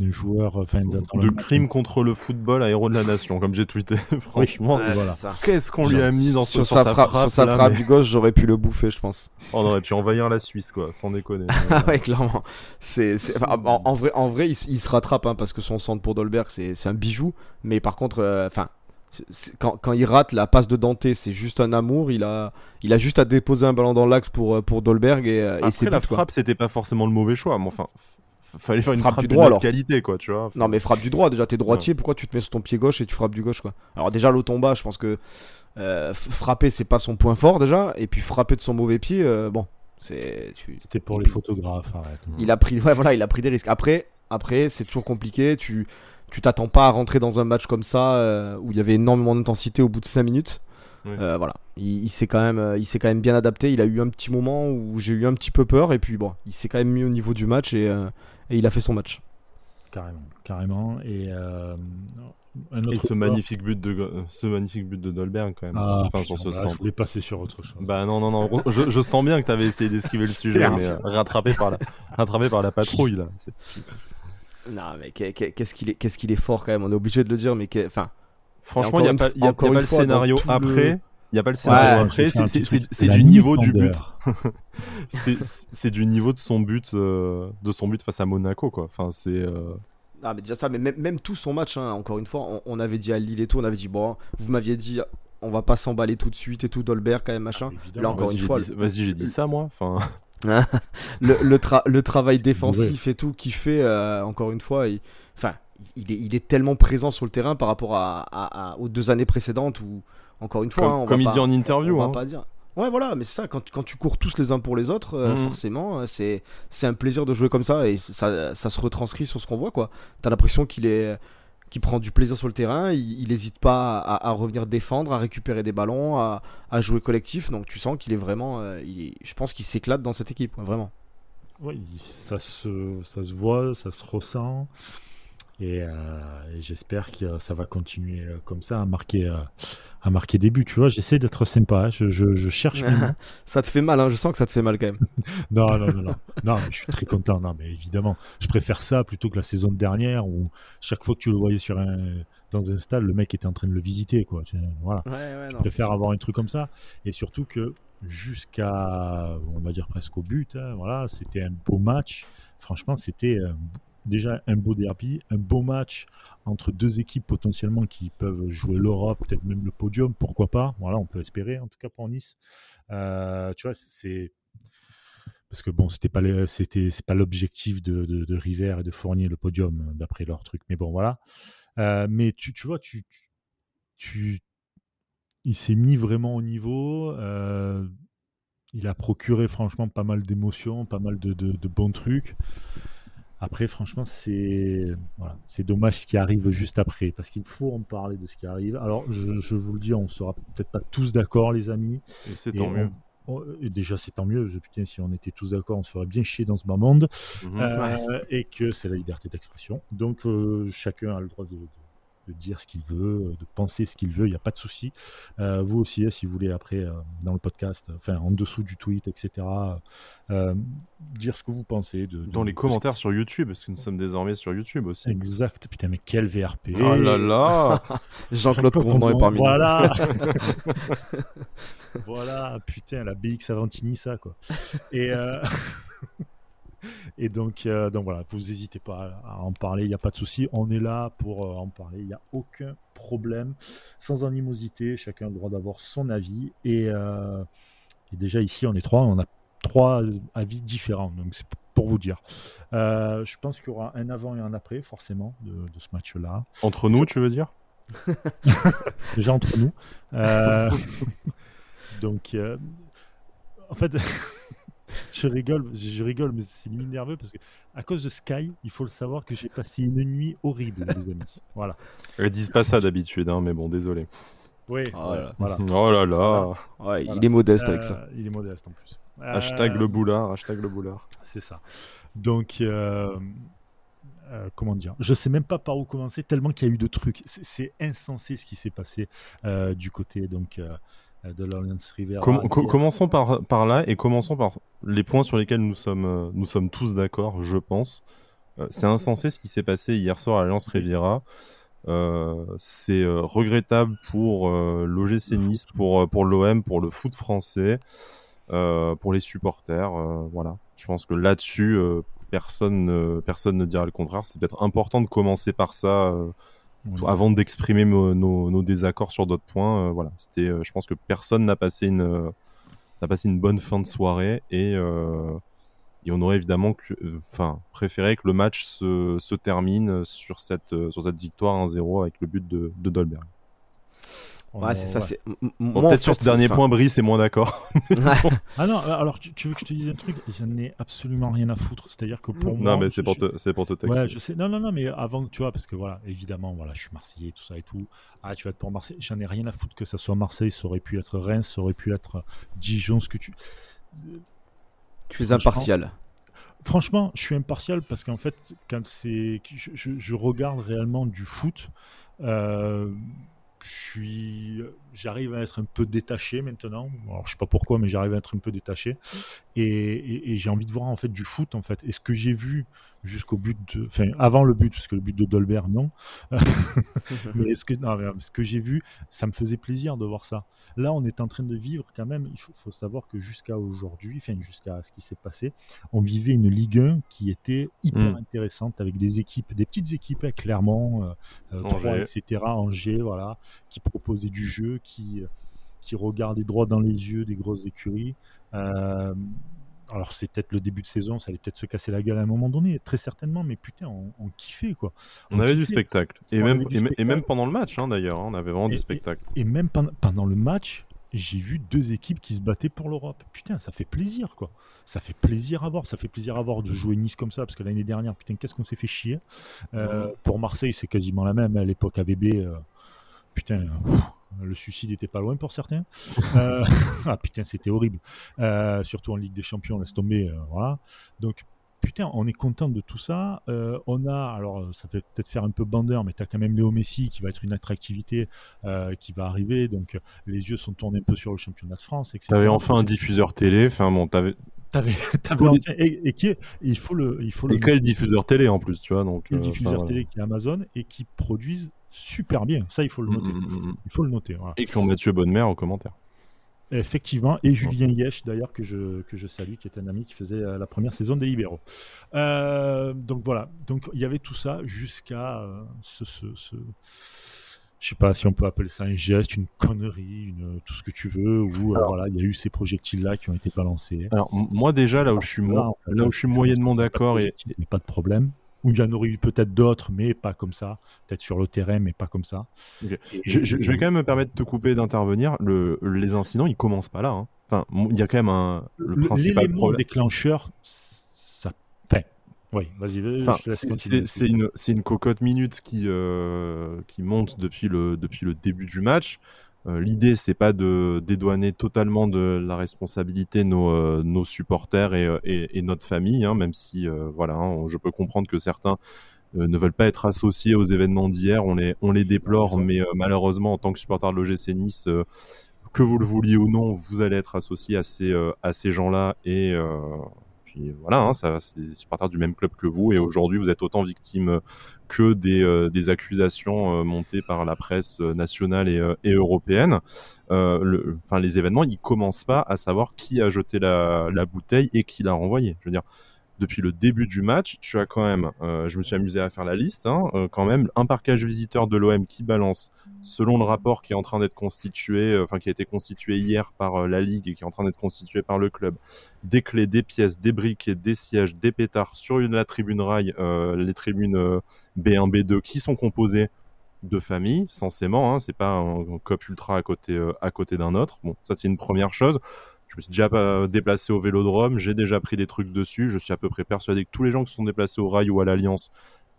des joueurs. Enfin, de crime contre le football à héros de la nation, comme j'ai tweeté. [laughs] Franchement, voilà. Qu'est-ce qu'on lui a mis dans sur, sa, frappe, sur sa frappe du gauche, j'aurais pu le bouffer, je pense. On aurait pu envahir la Suisse, quoi, sans déconner. [laughs] ouais, clairement. C'est, en, vrai, en vrai, il, se rattrape hein, parce que son centre pour Dolberg, c'est, un bijou. Mais par contre, euh, enfin. quand, quand, il rate la passe de Dante, c'est juste un amour. Il a, il a juste à déposer un ballon dans l'axe pour, euh, pour Dolberg et, euh, Après, la frappe, c'était pas forcément le mauvais choix. Mais enfin, fallait faire une frappe, du droit, de qualité, quoi, tu vois. Non, mais frappe du droit, déjà, t'es droitier, pourquoi tu te mets sur ton pied gauche et tu frappes du gauche, quoi? Alors, déjà, l'automba, je pense que euh, frapper, c'est pas son point fort, déjà, et puis frapper de son mauvais pied, euh, bon, c'est. C'était pour les photographes, arrête. Il a pris, ouais, voilà, il a pris des risques. Après, après c'est toujours compliqué, tu tu t'attends pas à rentrer dans un match comme ça euh, où il y avait énormément d'intensité au bout de 5 minutes. voilà, il, s'est quand même, il s'est quand même bien adapté. Il a eu un petit moment où j'ai eu un petit peu peur et puis bon, il s'est quand même mis au niveau du match et, et il a fait son match. Carrément, carrément. Et, euh, ce magnifique but de ce magnifique but de Dolberg quand même. Ah, enfin, sur ce centre. Je voulais passer sur autre chose. Bah non non non, je, sens bien que tu avais essayé d'esquiver le sujet, mais euh, rattrapé par la rattrapé par la patrouille là. Non mais qu'est-ce qu'il est qu'est-ce qu'il est fort quand même. On est obligé de le dire, mais enfin. Franchement, il n'y a, pas, y a, pas le scénario après. Il n'y a pas le scénario après, c'est du niveau du but. [laughs] [laughs] c'est du niveau de son but, euh, de son but face à Monaco, quoi. Enfin, c'est. Euh, ah, mais déjà ça, mais même, tout son match, hein, encore une fois, on, avait dit à Lille et tout, on avait dit, bon, vous m'aviez dit, on va pas s'emballer tout de suite et tout, Dolberg quand même, machin. Ah, Là, encore une fois. Vas-y, j'ai dit ça, moi. Enfin. [laughs] le, le, travail défensif et tout qui fait, euh, encore une fois, enfin, il, est, il est tellement présent sur le terrain par rapport à, aux deux années précédentes où encore une fois, comme, hein, comme il dit en interview. On va hein. pas dire. Ouais, voilà, mais c'est ça, quand, quand, tu cours tous les uns pour les autres, euh, mhm. forcément, euh, c'est, c'est un plaisir de jouer comme ça et ça, ça se retranscrit sur ce qu'on voit, quoi. T'as l'impression qu'il est qu'il prend du plaisir sur le terrain, il n'hésite pas à, revenir défendre, à récupérer des ballons, à, à jouer collectif, donc tu sens qu'il est vraiment, euh, il je pense qu'il s'éclate dans cette équipe, vraiment. Oui, ça se, ça se voit, ça se ressent. Et, j'espère que ça va continuer comme ça, à marquer, à marquer des buts. Tu vois, j'essaie d'être sympa. Hein. Je, je, cherche. [laughs] ça te fait mal, hein. je sens que ça te fait mal quand même. [laughs] non, non, non, non. non je suis très content. Non, mais évidemment, je préfère ça plutôt que la saison dernière où chaque fois que tu le voyais sur un, dans un stade, le mec était en train de le visiter. Quoi. Voilà. je préfère avoir un truc comme ça. Et surtout que jusqu'à, on va dire presque au but, hein, voilà, c'était un beau match. Franchement, c'était déjà un beau derby, un beau match entre deux équipes potentiellement qui peuvent jouer l'Europe, peut-être même le podium, pourquoi pas. Voilà, on peut espérer en tout cas pour Nice. Euh, tu vois, c'est parce que bon, c'était pas c'était c'est pas l'objectif de, de, River et de Fournier le podium euh, d'après leur truc, mais bon voilà. Euh, mais tu, tu vois, tu, tu, il s'est mis vraiment au niveau. il a procuré franchement pas mal d'émotions, pas mal de, de, bons trucs. Après, franchement, c'est voilà, c'est dommage ce qui arrive juste après, parce qu'il faut en parler de ce qui arrive. Alors, je, je vous le dis, on sera peut-être pas tous d'accord, les amis. Et c'est tant mieux. et déjà, c'est tant mieux. Putain, si on était tous d'accord, on se ferait bien chier dans ce bas monde. Mhm. Euh, et que c'est la liberté d'expression. Donc, euh, chacun a le droit de, de dire ce qu'il veut, de penser ce qu'il veut, il n'y a pas de souci. Euh, vous aussi, hein, si vous voulez, après, euh, dans le podcast, enfin, en dessous du tweet, etc., euh, dire ce que vous pensez. De, dans les commentaires sur YouTube, parce que nous sommes désormais sur YouTube aussi. Exact. Putain, mais quel VRP. Oh là là [laughs] Jean-Claude Convenant est parmi nous. Voilà [laughs] Voilà, putain, la BX Avantini, ça, quoi. Et... [laughs] Et donc, euh, donc voilà, vous n'hésitez pas à, en parler, il n'y a pas de souci. On est là pour euh, en parler, il n'y a aucun problème, sans animosité. Chacun a le droit d'avoir son avis. Et, euh, déjà ici, on est trois, on a trois avis différents. Donc c'est pour vous dire. je pense qu'il y aura un avant et un après, forcément, de, ce match-là. Entre nous, tu veux dire? [laughs] Déjà entre nous. [laughs] donc, en fait. [laughs] je rigole, je rigole, mais c'est limite nerveux parce que à cause de Sky, il faut le savoir que j'ai passé une nuit horrible, les amis. [laughs] Voilà. Ils disent pas ça d'habitude, hein, mais bon, désolé. Oui, oh, voilà. oh là là. Ouais, Il est modeste avec ça. Euh, il est modeste en plus. Hashtag le boulard, hashtag le boulard. C'est ça. Donc, euh, euh, comment dire? Je sais même pas par où commencer, tellement qu'il y a eu de trucs. C'est insensé ce qui s'est passé du côté donc euh, de l'Alliance River. commençons par, par là et commençons par les points sur lesquels nous sommes, euh, nous sommes tous d'accord, je pense. Euh, c'est insensé ce qui s'est passé hier soir à l'Alliance Riviera. c'est regrettable pour l'OGC Nice, pour, pour l'OM, pour le foot français, pour les supporters. voilà. Je pense que là-dessus, personne, personne ne dira le contraire. C'est peut-être important de commencer par ça avant d'exprimer nos, désaccords sur d'autres points. Euh, voilà, c'était, euh, je pense que personne n'a passé une euh, n'a passé une bonne fin de soirée et, on aurait évidemment enfin, préféré que le match se, termine sur cette, sur cette victoire 1-0 avec le but de Dolberg. Ouais, c'est ça. C'est... peut-être sur ce dernier point, Brice est moins d'accord. [laughs] ah non, alors tu, veux que je te dise un truc? J'en ai absolument rien à foutre. C'est-à-dire que pour moi. Non, mais c'est pour, te, c'est pour te Ouais, je sais. Non, non, non, mais avant, tu vois, parce que voilà, évidemment, voilà, je suis Marseillais, tout ça et tout. Ah, tu vas être pour Marseille. J'en ai rien à foutre que ça soit Marseille. Ça aurait pu être Reims, ça aurait pu être Dijon, ce que tu. Tu es impartial. Franchement, je suis impartial parce qu'en fait, quand c'est. Je, je, regarde réellement du foot. Euh, suis, j'arrive à être un peu détaché maintenant. Alors, je sais pas pourquoi, mais j'arrive à être un peu détaché. Et, j'ai envie de voir en fait du foot en fait. Et ce que j'ai vu jusqu'au but, de, enfin avant le but, parce que le but de Dolbert non. [laughs] mais ce que, ce que j'ai vu, ça me faisait plaisir de voir ça. Là, on est en train de vivre quand même. Il faut, savoir que jusqu'à aujourd'hui, enfin jusqu'à ce qui s'est passé, on vivait une Ligue 1 qui était hyper mm. intéressante avec des équipes, des petites équipes, hein, Clermont, euh, euh etc. Angers, voilà, qui proposaient du jeu, qui qui regardaient droit dans les yeux des grosses écuries. Euh, alors c'est peut-être le début de saison, ça allait peut-être se casser la gueule à un moment donné, très certainement, mais putain, on, kiffait quoi. On, avait du spectacle. Et même, et, même pendant le match hein, d'ailleurs, on avait vraiment du spectacle. Et, même pendant, le match, j'ai vu deux équipes qui se battaient pour l'Europe. Putain, ça fait plaisir quoi. Ça fait plaisir à voir, ça fait plaisir à voir de jouer Nice comme ça, parce que l'année dernière, putain, qu'est-ce qu'on s'est fait chier. Euh, pour Marseille, c'est quasiment la même. À l'époque AVB, euh, putain. Le suicide était pas loin pour certains. [laughs] Euh, ah putain, c'était horrible. Euh, surtout en Ligue des Champions, laisse tomber. Euh, voilà. Donc, putain, on est content de tout ça. on a, alors ça fait peut-être faire un peu bandeur, mais tu as quand même Léo Messi qui va être une attractivité qui va arriver. Donc, les yeux sont tournés un peu sur le championnat de France. Tu avais enfin un diffuseur télé. Enfin, bon, t'avais. T'avais, [laughs] enfin, et, qui il faut le, il faut et quel diffuseur télé en plus, tu vois donc. Le diffuseur télé qui est Amazon et qui produisent super bien. Ça, il faut le mm, noter. Mm, mm, il faut le noter. Et qui ont Mathieu Bonnemer au commentaire. Effectivement, et Julien Yesh d'ailleurs que je, que je salue, qui est un ami qui faisait euh, la première saison des Libéraux. Euh, donc voilà, donc il y avait tout ça jusqu'à euh, ce, ce, ce, je sais pas si on peut appeler ça un geste, une connerie, une, tout ce que tu veux, ou voilà, il y a eu ces projectiles là qui ont été balancés. Alors moi déjà là où je suis là, là où je suis moyennement d'accord et pas de problème où il y en aurait eu peut-être d'autres, mais pas comme ça. Peut-être sur le terrain, mais pas comme ça. je, vais quand même me permettre de te couper d'intervenir. Le, les incidents, ils commencent pas là. Hein. Enfin, il y a quand même un le principal problème. déclencheur, ça. Enfin, oui, vas-y. Enfin, c'est une, une cocotte minute qui, euh, qui monte depuis le, depuis le début du match. Euh, l'idée, c'est pas de dédouaner totalement de la responsabilité nos, euh, nos supporters et, euh, et, et, notre famille, hein, même si voilà, hein, je peux comprendre que certains ne veulent pas être associés aux événements d'hier. On les, on les déplore, mais malheureusement, en tant que supporter de l'OGC Nice, que vous le vouliez ou non, vous allez être associé à ces, à ces gens-là et voilà, hein, ça, c'est des du même club que vous, et aujourd'hui vous êtes autant victime que des, euh, accusations euh, montées par la presse euh, nationale et, européenne. Enfin, les événements, ils commencent pas à savoir qui a jeté la, la bouteille et qui l'a renvoyée. Je veux dire, depuis le début du match, tu as quand même, euh, je me suis amusé à faire la liste, hein, euh, quand même un parquage visiteur de l'OM qui balance, selon le rapport qui est en train d'être constitué, euh, enfin qui a été constitué hier par la Ligue et qui est en train d'être constitué par le club, des clés, des pièces, des briquets, des sièges, des pétards sur une, la tribune rail, les tribunes B1, B2 qui sont composées de familles, censément, hein, c'est pas un, un, cop ultra à côté, à côté d'un autre. Bon, ça c'est une première chose. Je me suis déjà euh, déplacé au vélodrome, j'ai déjà pris des trucs dessus. Je suis à peu près persuadé que tous les gens qui se sont déplacés au rail ou à l'Alliance,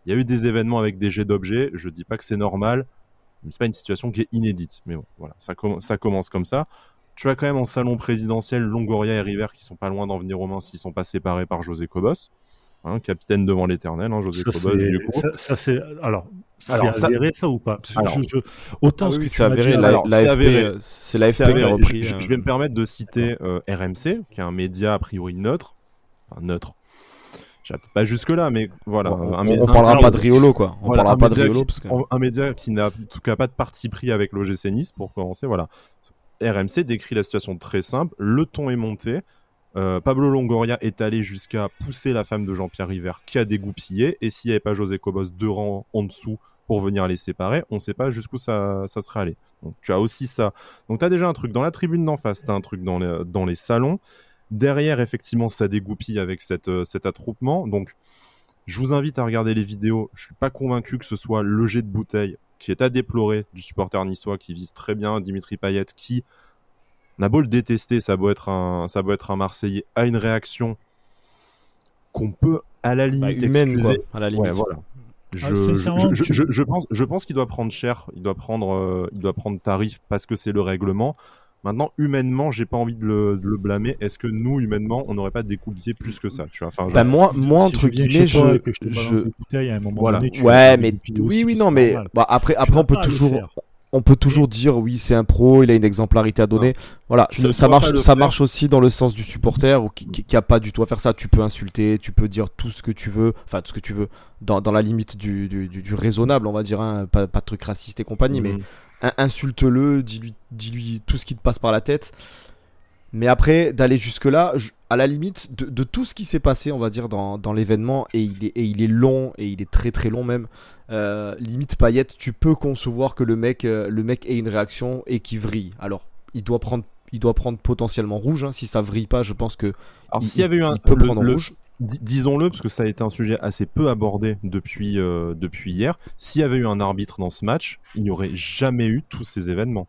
il y a eu des événements avec des jets d'objets. Je dis pas que c'est normal, mais c'est pas une situation qui est inédite. Mais bon, voilà, ça, ça commence comme ça. Tu as quand même en salon présidentiel Longoria et River qui sont pas loin d'en venir aux mains s'ils sont pas séparés par José Cobos. Hein, capitaine devant l'éternel, hein, José Cobos. Ça, ça c'est alors c'est avéré ça ou pas? Autant ah, ce que c'est avéré, c'est l'AFP qui a repris. Je, vais me permettre de citer euh, RMC, qui est un média a priori neutre, enfin neutre. Pas jusque là, mais voilà. on, un, parlera pas de Riolo, quoi. On parlera pas de Riolo parce que... un média qui n'a en tout cas pas de parti pris avec l'OGC Nice pour commencer. Voilà. RMC décrit la situation très simple. Le ton est monté. Euh, Pablo Longoria est allé jusqu'à pousser la femme de Jean-Pierre River qui a dégoupillé. Et s'il n'y avait pas José Cobos deux rangs en dessous pour venir les séparer, on ne sait pas jusqu'où ça, ça serait allé. Donc tu as aussi ça. Donc tu as déjà un truc dans la tribune d'en face, tu as un truc dans les, dans les salons. Derrière, effectivement, ça dégoupille avec cette, euh, cet attroupement. Donc je vous invite à regarder les vidéos. Je suis pas convaincu que ce soit le jet de bouteille qui est à déplorer du supporter niçois qui vise très bien Dimitri Payet qui on a beau le détester, ça doit être un, ça doit être un Marseillais, a une réaction qu'on peut à la bah, limite excuser. à la limite. voilà. Ah, je, pense, je pense qu'il doit prendre cher, il doit prendre, euh, il doit prendre tarif parce que c'est le règlement. Maintenant, humainement, j'ai pas envie de le, blâmer. Est-ce que nous, humainement, on n'aurait pas découpé plus que ça tu vois? Enfin, bah, moi, moi entre guillemets, je, je... ouais, mais oui, oui, non, mais bah, après, après, on peut toujours, on peut toujours dire oui c'est un pro, il a une exemplarité à donner. Voilà, ça, marche, ça marche aussi dans le sens du supporter ou qui, qui, a pas du tout à faire ça. Tu peux insulter, tu peux dire tout ce que tu veux, enfin tout ce que tu veux dans, la limite du, du, raisonnable, on va dire, hein, pas, pas, de trucs racistes et compagnie, mais mhm. insulte-le, dis-lui dis tout ce qui te passe par la tête. Mais après, d'aller jusque-là, à la limite de, tout ce qui s'est passé, on va dire, dans, l'événement, et il, est, et il est long, et il est très très long même, euh, limite paillette, tu peux concevoir que le mec, euh, le mec ait une réaction et qu'il vrille. Alors, il doit prendre, il doit prendre potentiellement rouge. Hein. Si ça vrille pas, je pense que. Alors, s'il y avait eu un. peut prendre rouge. Disons-le, parce que ça a été un sujet assez peu abordé depuis, euh, depuis hier. S'il y avait eu un arbitre dans ce match, il n'y aurait jamais eu tous ces événements.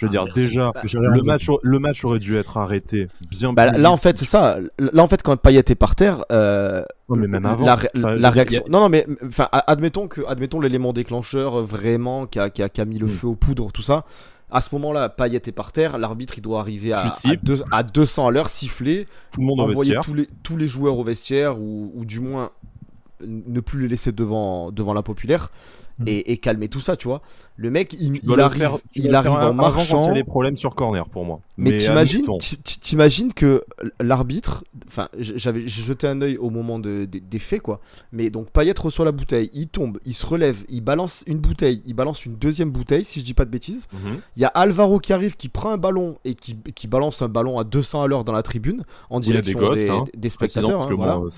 Je veux dire, ah, déjà, le match, le match aurait dû être arrêté bien bah, Là, en fait, c'est ça. Là, en fait, quand Payet est par terre, euh, mais même avant, la, réaction. Non, non, mais enfin, admettons que, admettons l'élément déclencheur euh, vraiment qui a, qui a, mis le mm. feu aux poudres, tout ça. À ce moment-là, Payet est par terre. L'arbitre, il doit arriver à, à, 200 à l'heure, siffler, tout le monde envoyer tous les, tous les joueurs au vestiaire ou, ou du moins ne plus les laisser devant, devant la populaire. Et, calmer tout ça, tu vois. Le mec, il, il arrive, il arrive en marchant. Les problèmes sur corner pour moi. Mais, t'imagines, que l'arbitre, enfin, j'avais jeté un œil au moment de, des faits, quoi. Mais donc Payet reçoit la bouteille, il tombe, il se relève, il balance une bouteille, il balance une deuxième bouteille, si je dis pas de bêtises. Mhm. Il y a Alvaro qui arrive, qui prend un ballon et qui, qui balance un ballon à 200 à l'heure dans la tribune en direction des, hein. des, spectateurs. Hein,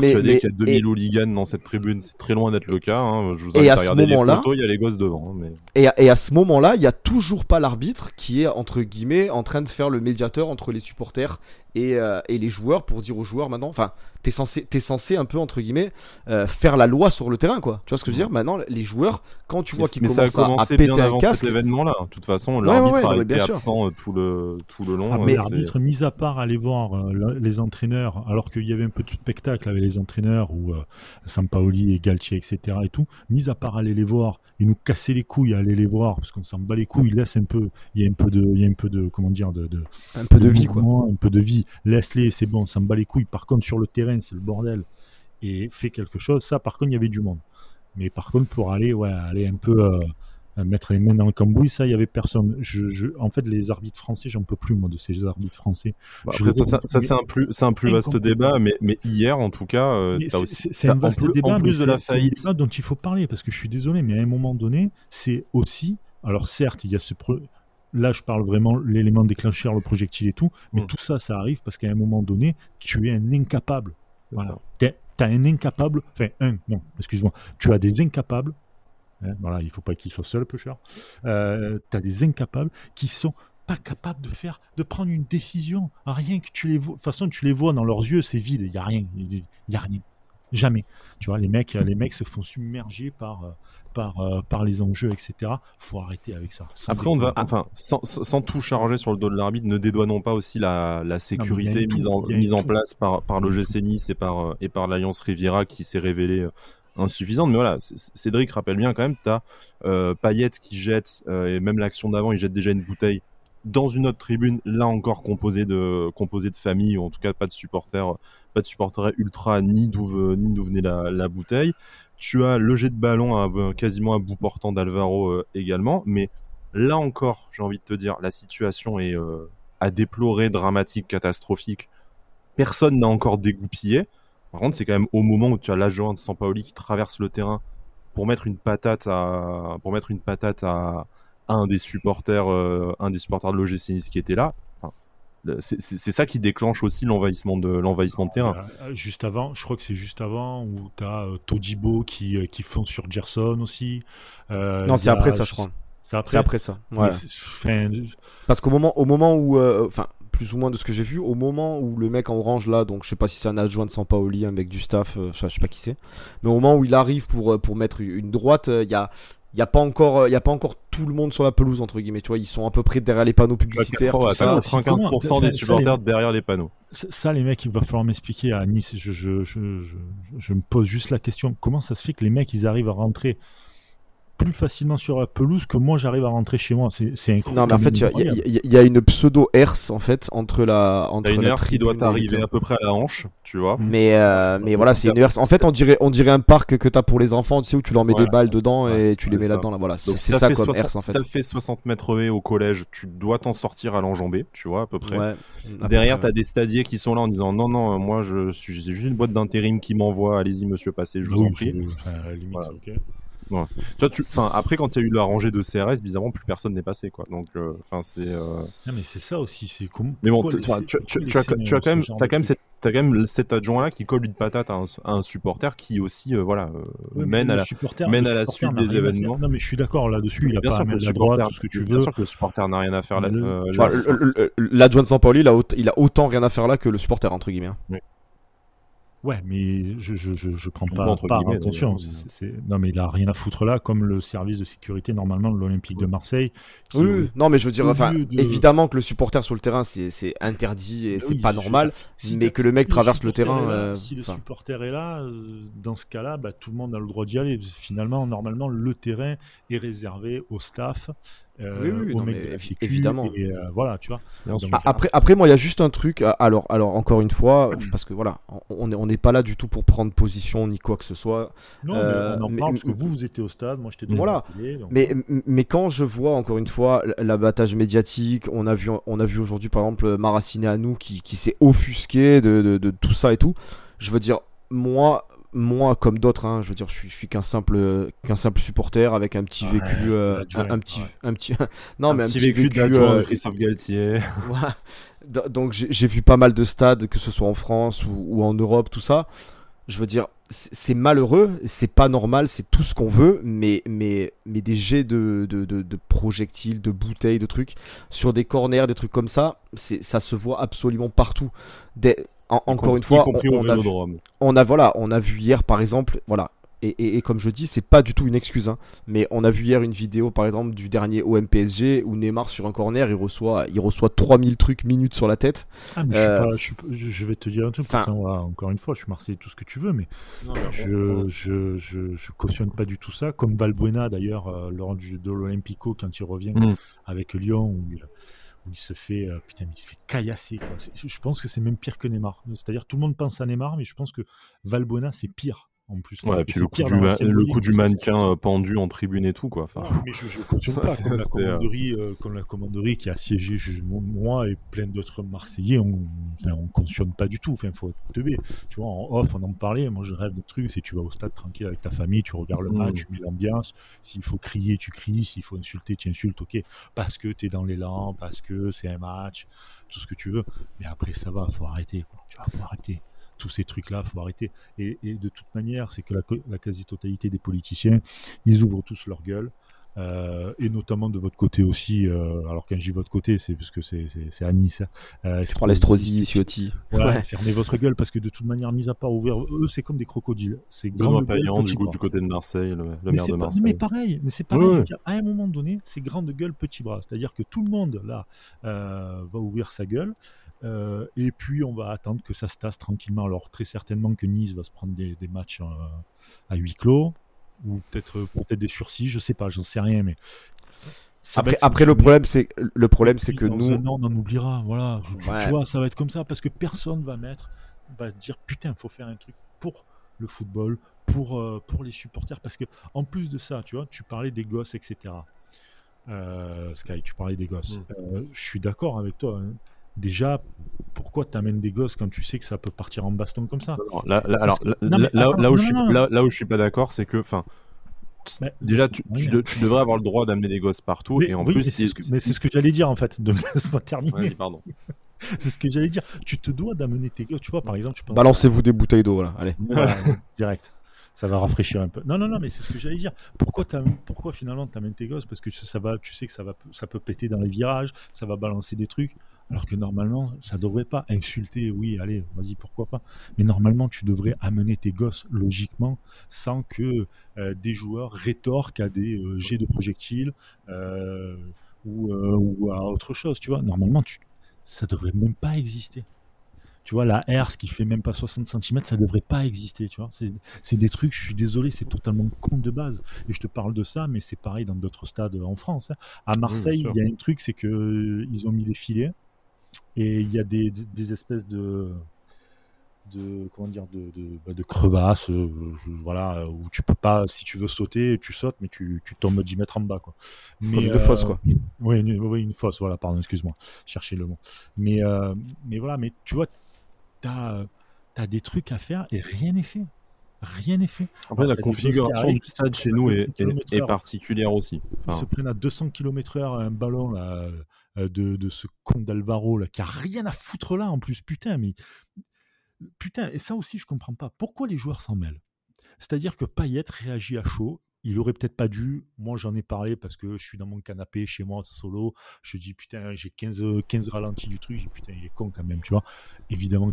persuadé qu'il y a 2000 hooligans dans cette tribune, c'est très loin d'être le cas. Hein. Je vous invite à, regarder les photos, il y a les gosses devant. Hein, mais... et, à, et, à, ce moment-là, il n'y a toujours pas l'arbitre qui est, entre guillemets, en train de faire le médiateur entre les supporters et, euh, et, les joueurs pour dire aux joueurs maintenant, enfin, t'es censé, es censé un peu entre guillemets euh, faire la loi sur le terrain, quoi. Tu vois ce que je veux dire? Maintenant, les joueurs, quand tu vois qu'ils commencent à, à, péter un casque, cet événement-là. De toute façon, l'arbitre a été absent euh, tout le tout le long. Ah, mais l'arbitre, mis à part aller voir les entraîneurs, alors qu'il y avait un peu de spectacle avec les entraîneurs ou Sampaoli et Galtier, etc. et tout, mis à part aller les voir et nous casser les couilles à aller les voir parce qu'on s'en bat les couilles, il laisse un peu, il y a un peu de, il y a un peu de, comment dire, de, de un peu de, vie, quoi, un peu de vie laisse-les, c'est bon, ça me bat les couilles. Par contre, sur le terrain, c'est le bordel. Et fait quelque chose, ça, par contre, il y avait du monde. Mais par contre, pour aller, ouais, aller un peu euh, mettre les mains dans le cambouis, ça, il y avait personne. Je, en fait, les arbitres français, j'en peux plus, moi, de ces arbitres français. Bah, ça, c'est un plus, c'est un plus vaste débat, mais, mais hier, en tout cas, euh, c'est un vaste débat, en plus de la faillite, débat dont il faut parler, parce que je suis désolé, mais à un moment donné, c'est aussi, alors certes, il y a ce là, je parle vraiment l'élément déclencheur, le projectile et tout, mais mm. tout ça, ça arrive parce qu'à un moment donné, tu es un incapable. Voilà. Tu as un incapable, enfin, un, non, excuse-moi, tu as des incapables. Hein, voilà, il faut pas qu'ils soient seuls, peu cher. Euh, tu as des incapables qui sont pas capables de faire, de prendre une décision. Rien que tu les vois, de toute façon, tu les vois dans leurs yeux, c'est vide, il y a rien, il y a rien. Jamais. Tu vois, les mecs, les mecs se font submerger par, euh, par, euh, par les enjeux, etc. Faut arrêter avec ça. Après, on va, enfin, sans, sans, tout charger sur le dos de l'arbitre, ne dédouanons pas aussi la, la sécurité mise, en, mise en place par, par l'OGC Nice et par, euh, et par l'Alliance Riviera qui s'est révélée euh, insuffisante. Mais voilà, Cédric rappelle bien quand même, tu as euh, Payet qui jette, et même l'action d'avant, il jette déjà une bouteille dans une autre tribune, là encore composée de, composée de famille, ou en tout cas pas de supporters, pas de supporters ultra, ni d'où venait la, la, bouteille. Tu as le jet de ballon à, quasiment à bout portant d'Alvaro euh, également. Mais là encore, j'ai envie de te dire, la situation est euh, à déplorer, dramatique, catastrophique. Personne n'a encore dégoupillé. Par contre, c'est quand même au moment où tu as l'agent de Sampaoli qui traverse le terrain pour mettre une patate à, pour mettre une patate à, un des supporters, euh, un des supporters de l'OGC Nice qui était là c'est ça qui déclenche aussi l'envahissement de l'envahissement de terrain. Euh, euh, juste avant, je crois que c'est juste avant où tu as euh, Todibo qui, qui fond sur Gerson aussi. non, c'est après ça, je crois. C'est après, après, ça. Parce qu'au moment, au moment où, enfin, plus ou moins de ce que j'ai vu, au moment où le mec en orange là, donc je sais pas si c'est un adjoint de Sampaoli, un mec du staff, je sais pas qui c'est, mais au moment où il arrive pour, pour mettre une droite, il y a il n'y a pas encore il y a pas encore tout le monde sur la pelouse entre guillemets tu vois ils sont à peu près derrière les panneaux publicitaires 95% des supporters derrière les panneaux. ça les mecs il va falloir m'expliquer à Nice. Je, je, je, je, me pose juste la question. Comment ça se fait que les mecs ils arrivent à rentrer plus facilement sur la pelouse que moi j'arrive à rentrer chez moi. C'est incroyable. Non, mais en fait, il y, a une pseudo herse en fait entre la entre une herse qui doit arriver à peu près à la hanche, tu vois. Mais euh, mais voilà, c'est une herse. En fait, on dirait on dirait un parc que t'as pour les enfants, tu sais où tu leur mets des balles dedans et tu les mets là-dedans. Là, voilà, c'est ça comme herse en fait. Si t'as fait 60 mètres au collège, tu dois t'en sortir à l'enjambée, tu vois à peu près. Derrière, t'as des stadiers qui sont là en disant non non, moi je suis juste une boîte d'intérim qui m'envoie, allez-y monsieur, passez, je vous en prie. Tu tu, enfin, après, quand il y a eu la rangée de CRS, bizarrement, plus personne n'est passé, quoi. Donc, euh, enfin, c'est. Euh, non, mais c'est ça aussi, c'est comme. Mais bon, tu, tu, as, tu, as, quand même, as quand même cette, as quand même cet adjoint-là qui colle une patate à un, supporter qui aussi, euh, voilà, mène à la, mène à la suite des événements. Non, mais je suis d'accord là-dessus. Il a pas à mettre la droite, tout ce que tu veux. Bien sûr que le supporter n'a rien à faire là. L'adjoint de Saint-Pauli, il a autant rien à faire là que le supporter, entre guillemets. Ouais, mais je, je, je, prends pas part, attention. Non, mais il a rien à foutre là, comme le service de sécurité normalement de l'Olympique de Marseille. oui, non, mais je veux dire, enfin, évidemment que le supporter sur le terrain, c'est interdit et c'est pas normal, mais que le mec traverse le, terrain. Euh, si le supporter est là, euh, dans ce cas-là, bah, tout le monde a le droit d'y aller. Finalement, normalement, le terrain est réservé au staff Oui, oui, non, mais sécu, évidemment. et, euh, voilà, tu vois. Bien sûr. Donc, Après, après, moi, il y a juste un truc. ah, Alors, alors encore une fois, [coughs] parce que voilà, on n'est on pas là du tout pour prendre position ni quoi que ce soit. Non, Euh, mais on en mais- parle parce que vous, vous étiez au stade, moi j'étais Voilà. la télé, donc- Mais, mais quand je vois encore une fois l'abattage médiatique, on a vu, on a vu aujourd'hui par exemple Maraciné à nous qui, qui s'est offusqué de, de- de tout ça et tout. Je veux dire, moi, moi comme d'autres, hein, je veux dire, je suis, je suis qu'un simple, qu'un simple supporter avec un petit Ouais, vécu, euh, un, un petit, ouais. un petit, [laughs] non un mais petit vécu de euh, de Christophe Galtier. [laughs] voilà. Donc j'ai vu pas mal de stades, que ce soit en France ou, ou en Europe, tout ça. Je veux dire, c'est malheureux, c'est pas normal, c'est tout ce qu'on veut, mais, mais, mais des jets de, de, de- de projectiles, de bouteilles, de trucs, sur des corners, des trucs comme ça, c'est- ça se voit absolument partout. Des- en- encore une fois, on, a vu, Vélodrome. on a voilà, on a vu hier par exemple, voilà. Et, et- et comme je dis, c'est pas du tout une excuse, hein, mais on a vu hier une vidéo par exemple du dernier OM PSG où Neymar sur un corner, il reçoit, il reçoit 3000 trucs minutes sur la tête. Ah, mais je, suis pas- je, suis pas- je- je vais te dire un truc. Voilà, encore une fois, je suis Marseillais, tout ce que tu veux, mais je, je, je, je cautionne pas du tout ça. Comme Valbuena d'ailleurs, euh, lors du, de l'Olympico, quand il revient Mm. avec Lyon, où il, où il se fait, euh, putain, il fait caillasser. Je pense que c'est même pire que Neymar. C'est-à-dire, tout le monde pense à Neymar, mais je pense que Valbuena, c'est pire en plus. Ouais, Et puis c'est le coup, pire du, ma- le coup c'est- mannequin euh, pendu en tribune et tout, quoi. Enfin, Ouais, mais je, je cautionne pas c'est- comme la, c'était, euh, commanderie, euh, comme la commanderie qui a siégé moi et plein d'autres Marseillais, on, enfin, on cautionne pas du tout. Enfin, faut être teubé. Tu vois, en off, on en parlait. Moi, je rêve de trucs. Si tu vas au stade tranquille avec ta famille, tu regardes le Mm. match, tu mets l'ambiance. S'il faut crier, tu cries. S'il faut insulter, tu insultes. Ok, parce que tu es dans l'élan, parce que c'est un match, tout ce que tu veux. Mais après, ça va. Faut arrêter. Quoi. Tu vois, faut arrêter. Tous ces trucs-là, faut arrêter. Et, et de toute manière, c'est que la, la quasi-totalité des politiciens, ils ouvrent tous leur gueule. Euh, et notamment de votre côté aussi. euh, alors quand je dis votre côté, c'est parce que c'est à Nice. hein. Euh, Je prends l'Estrosi, Ciotti. Ouais. fermez votre gueule parce que de toute manière, mis à part ouvrir, eux c'est comme des crocodiles. C'est gueule, Payan, du petit coup, bras. du côté de Marseille, le, maire de pas- Marseille. mais pareil, mais c'est pareil. Ouais, je veux ouais. dire, à un moment donné, c'est grande gueule, petit bras. C'est-à-dire que tout le monde là euh, va ouvrir sa gueule. Euh, et puis on va attendre que ça se tasse tranquillement. Alors très certainement que Nice va se prendre des, des matchs euh, à huis clos ou peut-être peut-être des sursis, je sais pas, j'en sais rien, mais ça Après, après le problème, c'est le problème, c'est que nous, un an, on en oubliera. Voilà, tu, Ouais. tu vois, ça va être comme ça parce que personne va mettre, va dire putain, faut faire un truc pour le football, pour euh, pour les supporters, parce que en plus de ça, tu vois, tu parlais des gosses, etc. Euh, Sky, tu parlais des gosses. Mm. Euh, je suis d'accord avec toi. hein. Déjà, pourquoi t'amènes des gosses quand tu sais que ça peut partir en baston comme ça Non, là, là- alors, là, non, mais là- attends, là où non, je suis, non, non. là, là où je suis pas d'accord, c'est que, enfin, Mais- déjà, tu, tu, de- tu devrais avoir le droit d'amener des gosses partout, Mais et en oui, plus, mais c'est ce que, j'allais dire en fait. Donc laisse-moi [laughs] terminer. Pardon. [laughs] C'est ce que j'allais dire. Tu te dois d'amener tes gosses. Tu vois, par exemple, balancez-vous des bouteilles d'eau, là. Allez. Voilà, [laughs] direct. Ça va rafraîchir un peu. Non, non, non, mais c'est ce que j'allais dire. Pourquoi, pourquoi finalement tu amènes tes gosses? Parce que tu sais, ça, va, tu sais que ça, va, ça peut péter dans les virages, ça va balancer des trucs. Alors que normalement, ça devrait pas insulter. Oui, allez, vas-y, pourquoi pas. Mais normalement, tu devrais amener tes gosses logiquement sans que euh, des joueurs rétorquent à des euh, jets de projectiles euh, ou, ou à autre chose. Tu vois, normalement, tu, ça devrait même pas exister. Tu vois, la herse qui fait même pas 60 cm, ça devrait pas exister, tu vois. C'est- des trucs, je suis désolé, c'est totalement con de base. Et je te parle de ça, mais c'est pareil dans d'autres stades en France. hein. À Marseille, il y a un truc, c'est que euh, ils ont mis des filets et il y a des, des espèces de de comment dire de, de, bah, de crevasses euh, voilà euh, où tu peux pas si tu veux sauter tu sautes mais tu, tu tombes 10 mètres en bas quoi. Mais Comme une fosse, quoi. oui une, oui, une fosse voilà pardon excuse-moi chercher le mot. Mais euh, mais voilà mais tu vois t'as as des trucs à faire et rien n'est fait rien n'est fait Après, Alors, la configuration du stade chez nous est, est- 200 est km/h. particulière aussi. ils se prennent à 200 km/h un ballon là, euh, de, de ce con d'Alvaro là, qui a rien à foutre là en plus. Putain, mais. Putain, et ça aussi je comprends pas. Pourquoi les joueurs s'en mêlent? C'est-à-dire que Payet réagit à chaud. Il aurait peut-être pas dû. Moi, j'en ai parlé parce que je suis dans mon canapé chez moi solo. Je dis putain, j'ai 15, 15 ralentis du truc. Je dis putain, il est con quand même, tu vois. Évidemment,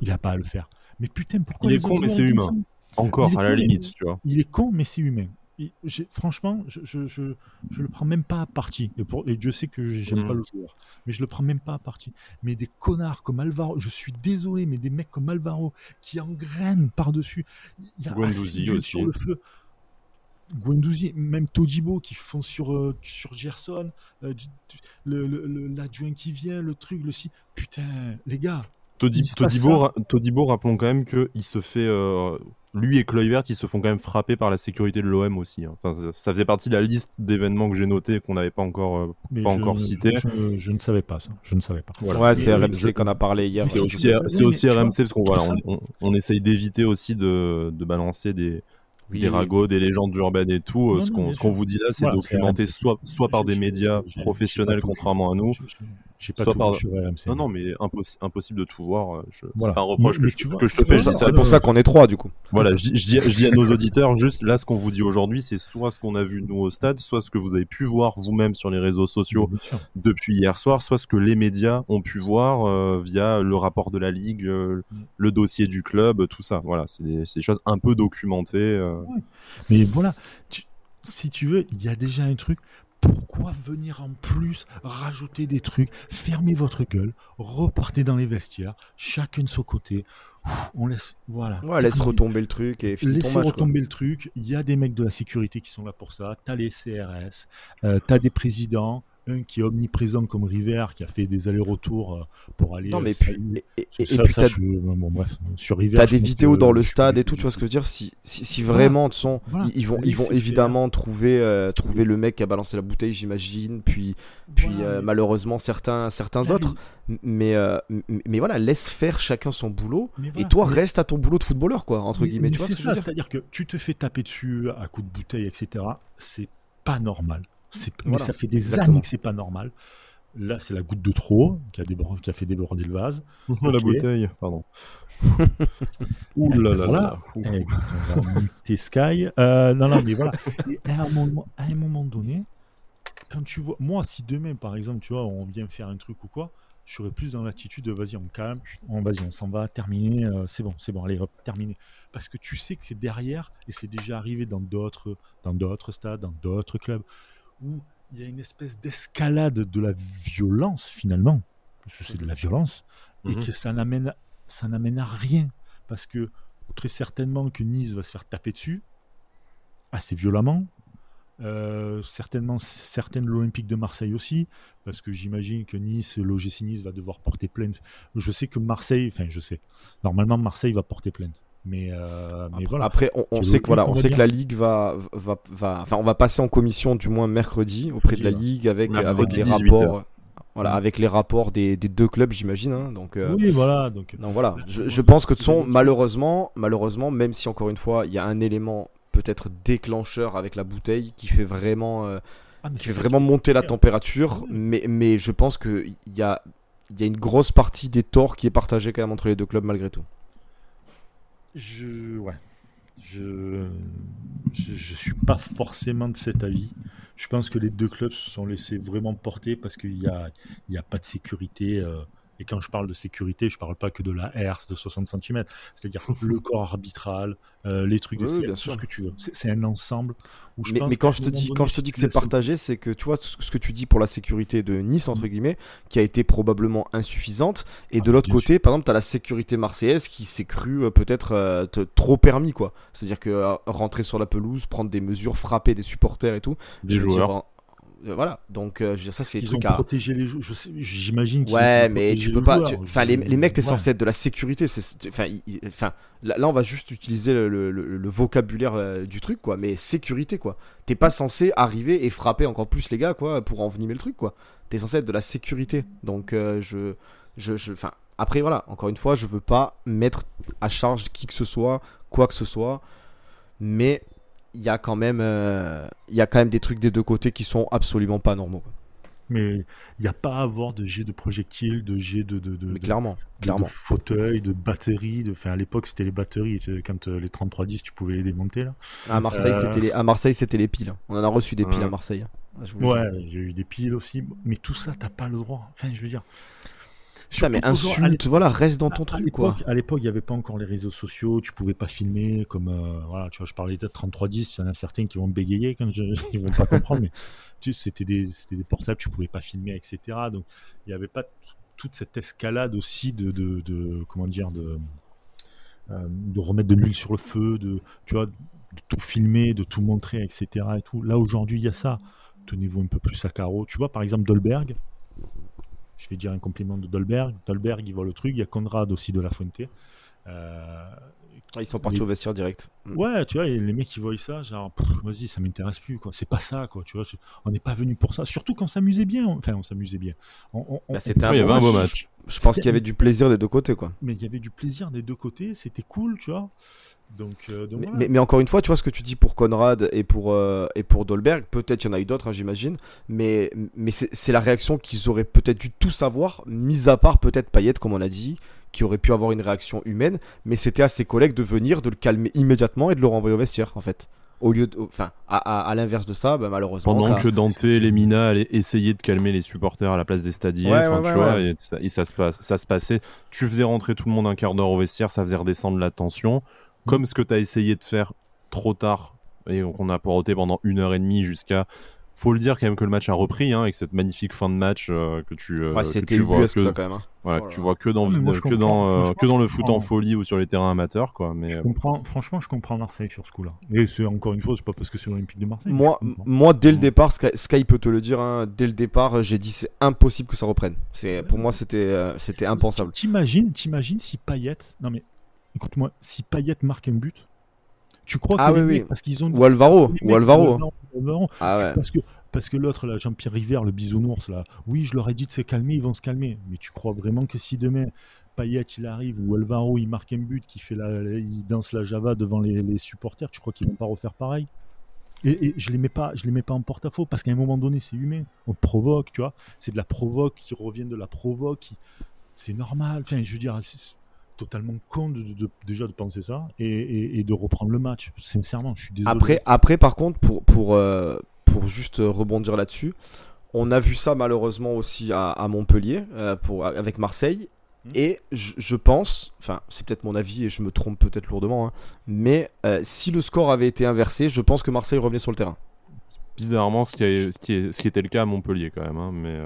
il a pas à le faire. Mais putain, pourquoi Il est con, mais c'est humain. Encore, il à la con, limite, tu vois. il est con, mais c'est humain. Et franchement, je, je, je, je le prends même pas à partie. Et, pour, et Dieu sait que j'aime Mhm. pas le joueur. Mais je le prends même pas à partie. Mais des connards comme Alvaro, je suis désolé, mais des mecs comme Alvaro qui engrainent par-dessus. Il y a aussi. sur le feu. Même Todibo qui font sur, euh, sur Gerson, euh, l'adjoint qui vient, le truc, le si. Putain, les gars. Todibo, Todibo, rappelons quand même qu'il se fait lui et Kluivert, ils se font quand même frapper par la sécurité de l'OM aussi. Hein. Enfin, ça faisait partie de la liste d'événements que j'ai noté qu'on n'avait pas encore, euh, pas encore cité. Je, ne savais pas ça. Je ne savais pas. Ouais, c'est RMC qu'on a parlé hier. C'est aussi, aussi RMC parce qu'on voilà, on, on, essaye d'éviter aussi de, de balancer des, des ragots, des légendes urbaines et tout. ce qu'on vous dit là, c'est documenté soit, soit par des médias professionnels, contrairement à nous, j'ai pas tout sur Non, non, mais impossible de tout voir. Euh. C'est pas un reproche que, je, te fais. C'est pour ça qu'on est trois, du coup. Voilà, je, dis, je, dis, à nos auditeurs, juste là, ce qu'on vous dit aujourd'hui, c'est soit ce qu'on a vu nous au stade, soit ce que vous avez pu voir vous-même sur les réseaux sociaux depuis hier soir, soit ce que les médias ont pu voir euh, via le rapport de la Ligue, euh, mm. le dossier du club, tout ça. Voilà, c'est des, des, choses un peu documentées. Mais voilà, si tu veux, il y a déjà un truc pourquoi venir en plus rajouter des trucs Fermez votre gueule, repartez dans les vestiaires, chacun de son côté. on laisse, voilà. Ouais, laisse retomber le truc et finis ton match, retomber le truc. Il y a des mecs de la sécurité qui sont là pour ça. T'as les CRS, euh, t'as des présidents, un qui est omniprésent comme River, qui a fait des allers-retours euh, pour aller. Non, mais puis, et, puis t'as bon, bref, sur River. T'as des vidéos dans le stade et tout, tu vois ce que je veux dire Si, si, vraiment, sont, ils vont, ils vont évidemment trouver, euh, trouver le mec qui a balancé la bouteille, j'imagine, puis, puis euh, malheureusement certains, certains autres. Mais, mais voilà, laisse faire chacun son boulot et toi reste à ton boulot de footballeur, quoi, entre guillemets. tu vois ce que C'est-à-dire que tu te fais taper dessus à coups de bouteille, etc. C'est pas normal. Mais ça fait des années que c'est pas normal. Là, c'est la goutte de trop qui a, qui a fait déborder le vase. [laughs] La bouteille, pardon. [laughs] Ouh là là là. T'es Sky. Euh, non, non, mais voilà. à, un moment, à un moment donné, quand tu vois. Moi, si demain, par exemple, tu vois, on vient faire un truc ou quoi, je serais plus dans l'attitude de vas-y, on calme, on, vas-y, on s'en va, terminer, euh, c'est bon, c'est bon, allez, hop, terminé. Parce que tu sais que derrière, et c'est déjà arrivé dans d'autres, dans d'autres stades, dans d'autres clubs, où il y a une espèce d'escalade de la violence finalement, parce que c'est de la violence, et mhm. que ça n'amène, ça n'amène à rien, parce que très certainement que Nice va se faire taper dessus. Assez violemment. Euh, certainement certaines l'Olympique de Marseille aussi. Parce que j'imagine que Nice l'OGC Nice va devoir porter plainte. Je sais que Marseille enfin je sais. Normalement Marseille va porter plainte mais, euh, mais après, voilà. Après, on, sait que voilà, on, sait que la ligue va, va, va, enfin, on va passer en commission du moins mercredi auprès de la ligue avec, avec les rapports. Voilà, avec les rapports des, des deux clubs, j'imagine. Hein, donc, euh, oui, voilà. Donc, donc voilà. Je, je pense que de son, malheureusement, malheureusement, même si encore une fois, il y a un élément peut-être déclencheur avec la bouteille qui fait vraiment, euh, ah, qui fait vraiment monter la température, mais, mais je pense qu'il y a, y a une grosse partie des torts qui est partagée quand même entre les deux clubs malgré tout. Je, ouais, je, suis pas forcément de cet avis. Je pense que les deux clubs se sont laissés vraiment porter parce qu'il n'y a, a pas de sécurité. Euh, et quand je parle de sécurité, je parle pas que de la herse de 60 cm, c'est-à-dire [laughs] le corps arbitral, euh, les trucs de oui, tout ce que tu veux. C'est un ensemble. Où je mais, pense mais quand, je te dis, quand je te dis que c'est partagé, c'est que tu vois ce que tu dis pour la sécurité de Nice, entre mm. guillemets, qui a été probablement insuffisante. Et ah, de l'autre côté, par exemple, tu as la sécurité marseillaise qui s'est crue euh, peut-être euh, trop permis. quoi. C'est-à-dire que rentrer sur la pelouse, prendre des mesures, frapper des supporters et tout. Des joueurs. Euh, voilà, donc euh, je veux dire, ça c'est des trucs à. protéger les joueurs, j'imagine. Ouais, mais tu peux pas. Enfin, les, les, mecs, t'es censé être de la sécurité. Enfin, enfin là, là, on va juste utiliser le, le, vocabulaire euh, du truc, quoi. Mais sécurité, quoi. T'es pas censé arriver et frapper encore plus les gars, quoi, pour envenimer le truc, quoi. T'es censé être de la sécurité. Donc, je. je, je enfin, après, voilà, encore une fois, je veux pas mettre à charge qui que ce soit, quoi que ce soit. Mais il y a quand même euh, il y a quand même des trucs des deux côtés qui sont absolument pas normaux. Mais il n'y a pas à avoir de jet de projectiles, de jet de, de, de, clairement, de, clairement. fauteuil, de batteries. De... Enfin, à l'époque, c'était les batteries. Quand euh, les 3310, tu pouvais les démonter. Là. À Marseille, euh, c'était les... à Marseille, c'était les piles. On en a reçu des piles à Marseille. Hein. Ouais, j'ai eu des piles aussi. Mais tout ça, t'as pas le droit. Enfin, je veux dire, ça, mais insulte, voilà, reste dans ton truc, quoi. À l'époque, il n'y avait pas encore les réseaux sociaux, tu pouvais pas filmer, comme, euh, voilà, tu vois, je parlais de 3310, il y en a certains qui vont bégayer quand je, [laughs] ils vont pas comprendre, mais [laughs] tu c'était des, des portables, tu pouvais pas filmer, etc. Donc, il n'y avait pas toute cette escalade aussi de, de, de comment dire, de, de remettre de l'huile sur le feu, de, tu vois, de tout filmer, de tout montrer, etc. Et tout. Là, aujourd'hui, il y a ça. Tenez-vous un peu plus à carreau. Tu vois, par exemple, Dolberg. Je vais dire un compliment de Dolberg. Dolberg, il voit le truc. Il y a Conrad aussi de La Fuente. Euh, ah, ils sont partis au vestiaire direct. Mm. Ouais, tu vois, les mecs qui voient ça, genre, vas-y, ça m'intéresse plus, quoi. C'est pas ça, quoi. Tu vois, on n'est pas venu pour ça. Surtout quand on s'amusait bien. Enfin, on s'amusait bien. Bah, c'était un, beau match. Je, pense qu'il y avait du plaisir des deux côtés, quoi. Mais il y avait du plaisir des deux côtés. C'était cool, tu vois. Donc, euh, mais, mais, encore une fois, tu vois ce que tu dis pour Conrad et pour, euh, et pour Dolberg, peut-être il y en a eu d'autres, hein, j'imagine, mais, mais c'est la réaction qu'ils auraient peut-être dû tous avoir, mis à part peut-être Payet, comme on a dit, qui aurait pu avoir une réaction humaine, mais c'était à ses collègues de venir, de le calmer immédiatement et de le renvoyer au vestiaire, en fait. Au lieu de, enfin, à, l'inverse de ça, bah, malheureusement. Pendant que Dante et Lemina allaient essayer de calmer les supporters à la place des stadiers, tu vois, et, ça, se passe, ça se passait. Tu faisais rentrer tout le monde un quart d'heure au vestiaire, ça faisait redescendre la tension, comme ce que tu as essayé de faire trop tard et qu'on a porté pendant une heure et demie jusqu'à faut le dire quand même que le match a repris hein, avec cette magnifique fin de match euh, que tu euh, que tu vois que, ça, quand même, hein. voilà, tu vois que dans que dans euh, que dans le foot en folie ou sur les terrains amateurs quoi mais je comprends. Franchement je comprends Marseille sur ce coup-là. Et c'est encore une fois c'est pas parce que c'est l'Olympique de Marseille moi moi dès le départ Sky, peut te le dire hein, dès le départ j'ai dit c'est impossible que ça reprenne. C'est pour moi c'était c'était impensable. t'imagines t'imagines si Payet non mais écoute-moi si Payet marque un but tu crois ah que oui, oui. parce qu'ils ont ou Alvaro ou Alvaro. ah ouais. parce que parce que l'autre là Jean-Pierre River le bisounours là oui je leur ai dit de se calmer ils vont se calmer. Mais tu crois vraiment que si demain Payet il arrive ou Alvaro il marque un but qui fait la il danse la Java devant les, supporters tu crois qu'ils vont pas refaire pareil? Et, je les mets pas je les mets pas en porte-à-faux parce qu'à un moment donné c'est humain. On provoque tu vois. C'est de la provoque qui revient de la provoque c'est normal. Enfin je veux dire totalement con de, déjà de penser ça et, de reprendre le match. Sincèrement, je suis désolé. Après, après par contre, pour, pour, euh, pour juste rebondir là-dessus, on a vu ça malheureusement aussi à, Montpellier euh, pour, avec Marseille. Hmm. Et je, pense, enfin c'est peut-être mon avis et je me trompe peut-être lourdement, hein, mais euh, si le score avait été inversé, je pense que Marseille revenait sur le terrain. Bizarrement, ce qui, ce qui, est, ce qui était le cas à Montpellier quand même. Hein, mais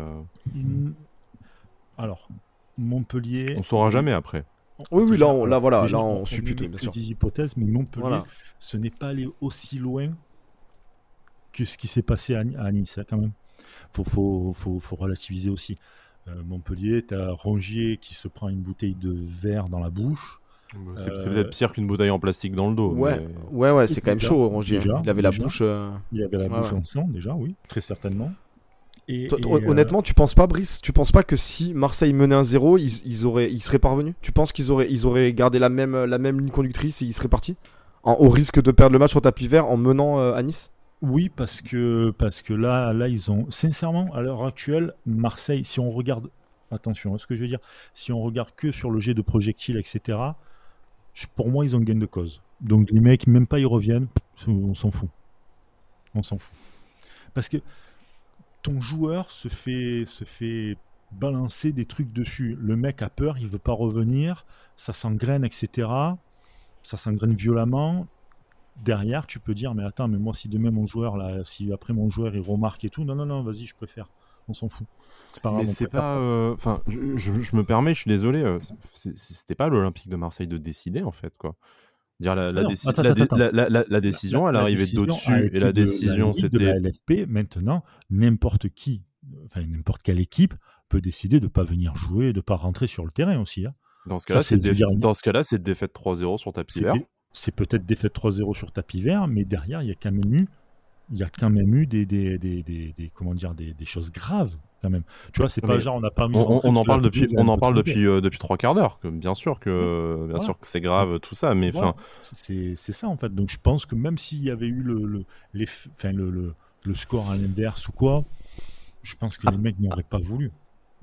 Alors, Montpellier. On saura jamais après. Oui, oui, là, on, là voilà, là, on, suppute, bien sûr. des hypothèses, mais Montpellier, ce n'est pas allé aussi loin que ce qui s'est passé à, Nice, hein, quand même. Faut, faut, faut, faut relativiser aussi. Euh, Montpellier, tu as Rongier qui se prend une bouteille de verre dans la bouche. Bah, c'est euh, peut-être pire qu'une bouteille en plastique dans le dos. Ouais, ouais, ouais, c'est quand même chaud, Rongier. il avait la bouche. Euh, il avait la bouche en sang, déjà, oui, très certainement. Euh, honnêtement, tu penses pas, Brice Tu penses pas que si Marseille menait un 0 ils, ils, auraient, ils seraient parvenus Tu penses qu'ils auraient, ils auraient gardé la même, la même ligne conductrice et ils seraient partis? Au risque de perdre le match au tapis vert en menant euh, à Nice? Oui, parce que, parce que là, là, ils ont. Sincèrement, à l'heure actuelle, Marseille, si on regarde. Attention, ce que je veux dire, si on regarde que sur le jet de projectiles, etc., pour moi, ils ont gain de cause. Donc les mecs, même pas ils reviennent, on s'en fout. On s'en fout. Parce que ton joueur se fait, se fait balancer des trucs dessus. Le mec a peur, il veut pas revenir, ça s'engraine, etc. Ça s'engraine violemment. Derrière, tu peux dire, mais attends, mais moi, si demain mon joueur, là, si après mon joueur il remarque et tout, non, non, non, vas-y, je préfère. On s'en fout. C'est pas grave. Mais c'est pas. Euh, enfin, je, me permets, je suis désolé. Euh, c'était pas l'Olympique de Marseille de décider, en fait, quoi. Dire la, la, décision, elle arrivait d'au-dessus et la décision, c'était. La LFP, maintenant, n'importe qui, enfin n'importe quelle équipe peut décider de ne pas venir jouer, de ne pas rentrer sur le terrain aussi. Hein. Dans ce cas-là, c'est ce c'est défaite 3-0 sur tapis vert. C'est peut-être défaite 3-0 sur tapis vert, mais derrière, il y a quand même eu, il y a quand même eu des, des, des, des comment dire, des, choses graves quand même. Tu vois, c'est pas genre on n'a pas mis. On, on en parle depuis, on en parle depuis euh, depuis trois quarts d'heure. Bien sûr que bien sûr que c'est grave tout ça, mais enfin. C'est ça en fait. Donc je pense que même s'il y avait eu le le, les, le, le, le, score à l'inverse ou quoi, je pense que les mecs n'auraient pas voulu.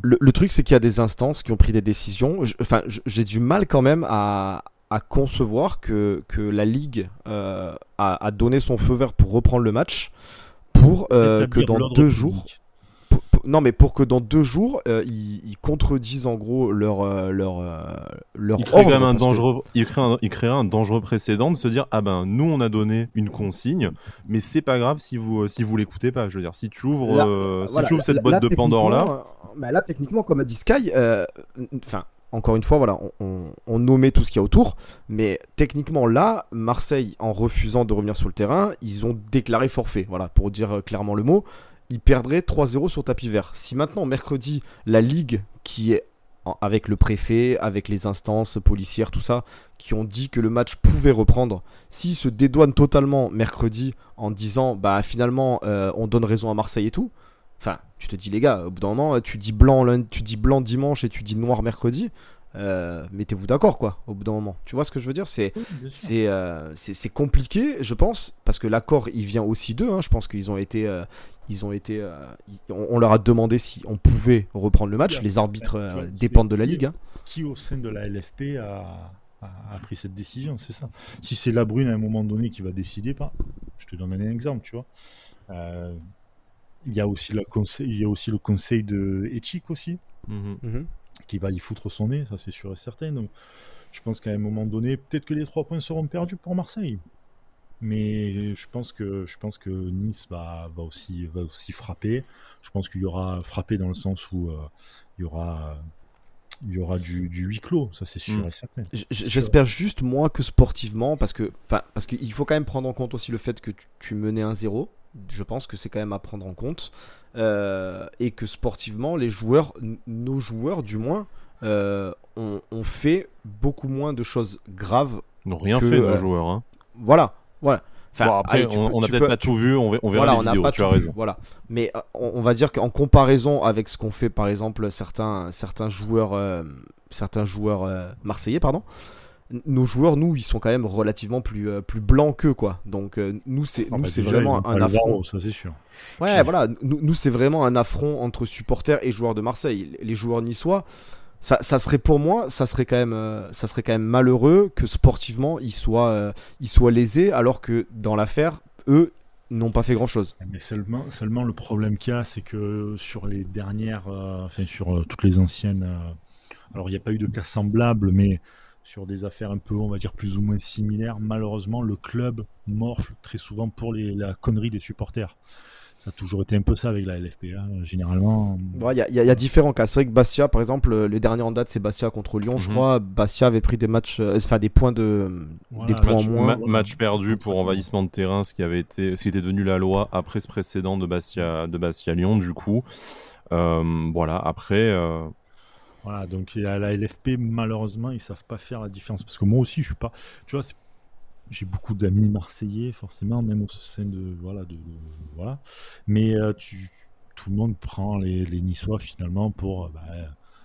Le, le truc, c'est qu'il y a des instances qui ont pris des décisions. enfin, j'ai du mal quand même à, à concevoir que, que la Ligue euh, a, a, donné son feu vert pour reprendre le match pour euh, que dans deux jours non, mais pour que dans deux jours, euh, ils, contredisent en gros leur euh, leur euh, leur il crée un dangereux, il, crée un, il un dangereux précédent de se dire ah ben nous on a donné une consigne, mais c'est pas grave si vous si vous l'écoutez pas. Je veux dire, si tu ouvres si tu ouvres cette boîte de Pandore là, bah là techniquement comme a dit Sky, enfin encore une fois, voilà, on, nommait tout ce qu'il y a autour, mais techniquement là, Marseille, en refusant de revenir sur le terrain, ils ont déclaré forfait. Voilà, pour dire clairement le mot, ils perdraient 3-0 sur tapis vert. Si maintenant mercredi, la ligue qui est avec le préfet, avec les instances policières, tout ça, qui ont dit que le match pouvait reprendre. S'ils se dédouanent totalement mercredi en disant bah finalement euh, on donne raison à Marseille et tout, enfin tu te dis les gars, au bout d'un moment tu dis blanc tu dis blanc dimanche et tu dis noir mercredi, euh, mettez-vous d'accord quoi au bout d'un moment tu vois ce que je veux dire? C'est euh, c'est c'est compliqué je pense parce que l'accord il vient aussi d'eux hein. je pense qu'ils ont été ils ont été on, leur a demandé si on pouvait reprendre le match les arbitres dépendent de la ligue hein. qui au sein de la LFP a a, pris cette décision, c'est ça. Si c'est la brune à un moment donné qui va décider, pas. Je te donne un exemple, tu vois. Euh, il y a aussi le conseil, il y a aussi le conseil de éthique aussi, mhm. Mhm. Qui va y foutre son nez, ça c'est sûr et certain. Donc, je pense qu'à un moment donné, peut-être que les trois points seront perdus pour Marseille. Mais je pense que je pense que Nice va, va aussi va aussi frapper. Je pense qu'il y aura frappé dans le sens où euh, il y aura il y aura du, huis clos, ça c'est sûr hmm. et certain. J'espère juste moins que sportivement, parce que parce qu'il faut quand même prendre en compte aussi le fait que tu, menais un zéro. Je pense que c'est quand même à prendre en compte. Euh, et que sportivement, les joueurs, nos joueurs du moins, euh, ont, fait beaucoup moins de choses graves. N'ont rien fait, nos euh, joueurs. Hein. Voilà, voilà après, on n'a peut-être pas tout vu, on, verra les vidéos, tu as raison. voilà. Mais on, va dire qu'en comparaison avec ce qu'ont fait par exemple certains, certains joueurs, certains joueurs marseillais, pardon, nos joueurs, nous, ils sont quand même relativement plus, plus blancs qu'eux, quoi. Donc nous, c'est ah, nous bah c'est vraiment un affront. ça c'est sûr. Ouais, voilà. Nous, nous c'est vraiment un affront entre supporters et joueurs de Marseille. Les joueurs niçois ça, serait pour moi, ça serait quand même, euh, ça serait quand même malheureux que sportivement ils soient, euh, ils soient lésés, alors que dans l'affaire, eux n'ont pas fait grand chose. Mais seulement, seulement le problème qu'il y a, c'est que sur les dernières, euh, enfin sur toutes les anciennes, alors il n'y a pas eu de cas semblables, mais sur des affaires un peu, on va dire plus ou moins similaires, malheureusement le club morfle très souvent pour les, la connerie des supporters ça a toujours été un peu ça avec la LFP. Hein, généralement. Il y, a différents cas. C'est vrai que Bastia, par exemple, euh, le dernier en date, c'est Bastia contre Lyon, je mhm. crois. Bastia avait pris des matchs, euh, enfin des points de, des points match, moins. match perdu pour envahissement de terrain, ce qui avait été, ce qui était devenu la loi après ce précédent de Bastia, de Bastia Lyon, du coup. Euh, voilà. Après. Voilà, donc à la LFP, malheureusement, ils savent pas faire la différence. Parce que moi aussi, je suis pas. Tu vois, j'ai beaucoup d'amis marseillais, forcément, même au sein de. Voilà. De, voilà. Mais euh, tu, tout le monde prend les, les Niçois finalement pour. Euh, bah,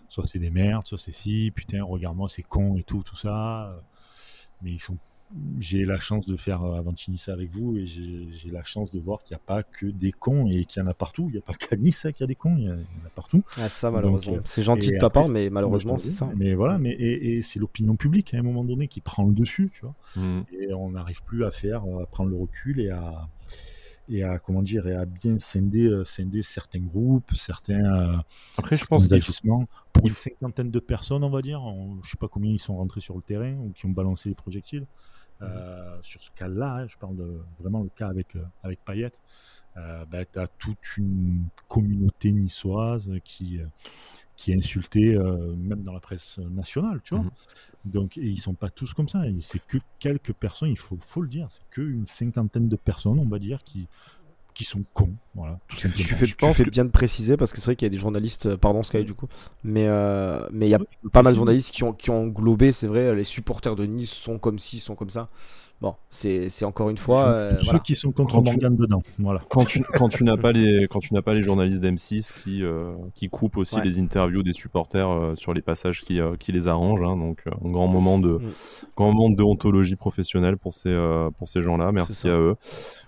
soit c'est des merdes, soit c'est si, putain, regarde-moi, c'est con et tout, tout ça. Mais ils sont j'ai la chance de faire euh, ça avec vous et j'ai la chance de voir qu'il n'y a pas que des cons et qu'il y en a partout. Il n'y a pas qu'à Nice qu'il y a des cons, il y, en a partout. Ah, ça, malheureusement. C'est gentil de ta part, mais malheureusement, c'est ça. Mais voilà, mais, et, c'est l'opinion publique à un moment donné qui prend le dessus, tu vois. Mm. Et on n'arrive plus à faire, à prendre le recul et à, et à comment dire et à bien scinder, euh, scinder certains groupes, certains euh, après je pense agissements pour une cinquantaine de personnes on va dire, je sais pas combien ils sont rentrés sur le terrain ou qui ont balancé les projectiles. Euh, sur ce cas-là, hein, je parle de vraiment le cas avec, euh, avec Payet, euh, bah, tu as toute une communauté niçoise qui, qui est insultée, même dans la presse nationale, tu vois. Mhm. Donc, et ils sont pas tous comme ça. C'est que quelques personnes, il faut, faut le dire, c'est qu'une cinquantaine de personnes, on va dire, qui, qui sont cons. Voilà, tu fais, je pense bien de préciser parce que c'est vrai qu'il y a des journalistes, euh, pardon Sky du coup, mais euh, mais il y a pas mal de journalistes qui ont, qui ont englobé, c'est vrai, les supporters de Nice sont comme ci, sont comme ça. Bon, c'est encore une fois. Euh, ceux qui sont contre Morgan dedans. Voilà. Quand tu, quand tu n'as pas les quand tu n'as pas les journalistes d'M6 qui qui coupent aussi les interviews des supporters sur les passages qui, qui les arrangent, hein, donc un grand moment de mm. grand moment de déontologie professionnelle pour ces pour ces gens-là. Merci à eux.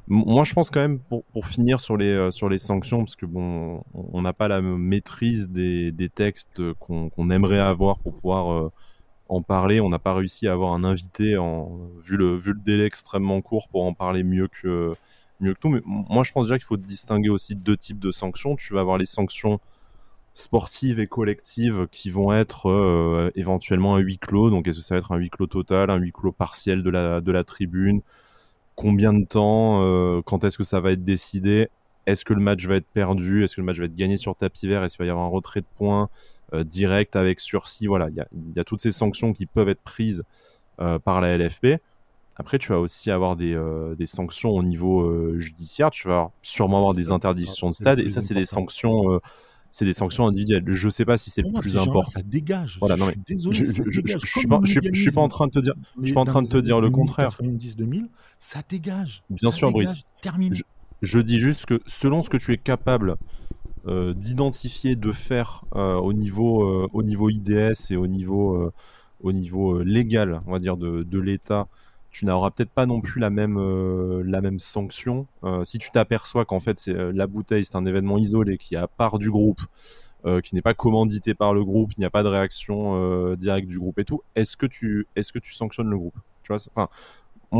Moi, je pense quand même, pour, pour finir sur les, euh, sur les sanctions, parce que bon, on n'a pas la maîtrise des, des textes qu'on aimerait avoir pour pouvoir euh, en parler. On n'a pas réussi à avoir un invité, en, vu, le, délai extrêmement court, pour en parler mieux que, mieux que tout. Mais moi, je pense déjà qu'il faut distinguer aussi deux types de sanctions. Tu vas avoir les sanctions sportives et collectives qui vont être euh, éventuellement un huis clos. Donc, est-ce que ça va être un huis clos total, un huis clos partiel de la, de la tribune? Combien de temps, euh, quand est-ce que ça va être décidé, est-ce que le match va être perdu, est-ce que le match va être gagné sur tapis vert, est-ce qu'il va y avoir un retrait de points, direct avec sursis. Voilà, il y a, y a, toutes ces sanctions qui peuvent être prises par la LFP. Après, tu vas aussi avoir des, des sanctions au niveau judiciaire. Tu vas sûrement avoir des interdictions de stade. Et ça, c'est des sanctions c'est des sanctions individuelles. Je sais pas si c'est le plus important. Ça dégage. Voilà, non, mais désolé, je, je, suis pas, en train de te dire, je suis pas en train de te dire le contraire. 90 2000, ça dégage. Bien sûr, Brice. Je, dis juste que selon ce que tu es capable euh, d'identifier, de faire euh, au niveau, euh, au niveau IDS et au niveau, au niveau légal, on va dire de, de l'État tu n'auras peut-être pas non plus la même, euh, la même sanction. Euh, si tu t'aperçois qu'en fait, c'est, euh, la bouteille, c'est un événement isolé qui est à part du groupe, qui n'est pas commandité par le groupe, il n'y a pas de réaction directe du groupe et tout, est-ce que tu, est-ce que tu sanctionnes le groupe? Tu vois, enfin,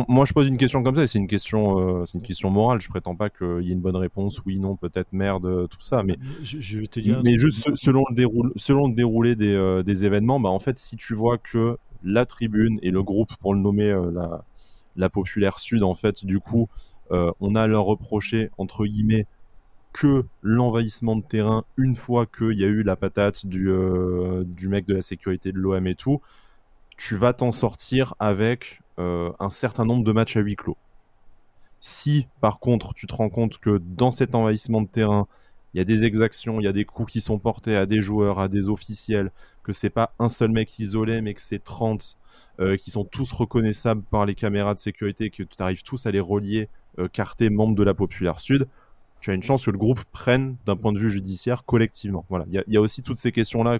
moi, je pose une question comme ça, et c'est une question, c'est une question morale. Je prétends pas qu'il y ait une bonne réponse, oui, non, peut-être, merde, tout ça. Mais je, vais te dire. Mais juste selon le déroulé, selon le déroulé des, des événements, bah en fait, si tu vois que la tribune et le groupe, pour le nommer, euh, la, la populaire sud, en fait, du coup, euh, on a leur reproché, entre guillemets, que l'envahissement de terrain une fois qu'il y a eu la patate du, euh, du mec de la sécurité de l'OM et tout, tu vas t'en sortir avec un certain nombre de matchs à huis clos. Si par contre tu te rends compte que dans cet envahissement de terrain, il y a des exactions, il y a des coups qui sont portés à des joueurs, à des officiels, que c'est pas un seul mec isolé, mais que c'est 30 euh, qui sont tous reconnaissables par les caméras de sécurité, que tu arrives tous à les relier, euh, cartés membres de la Populaire Sud, tu as une chance que le groupe prenne d'un point de vue judiciaire collectivement. Voilà, il y, a aussi toutes ces questions-là.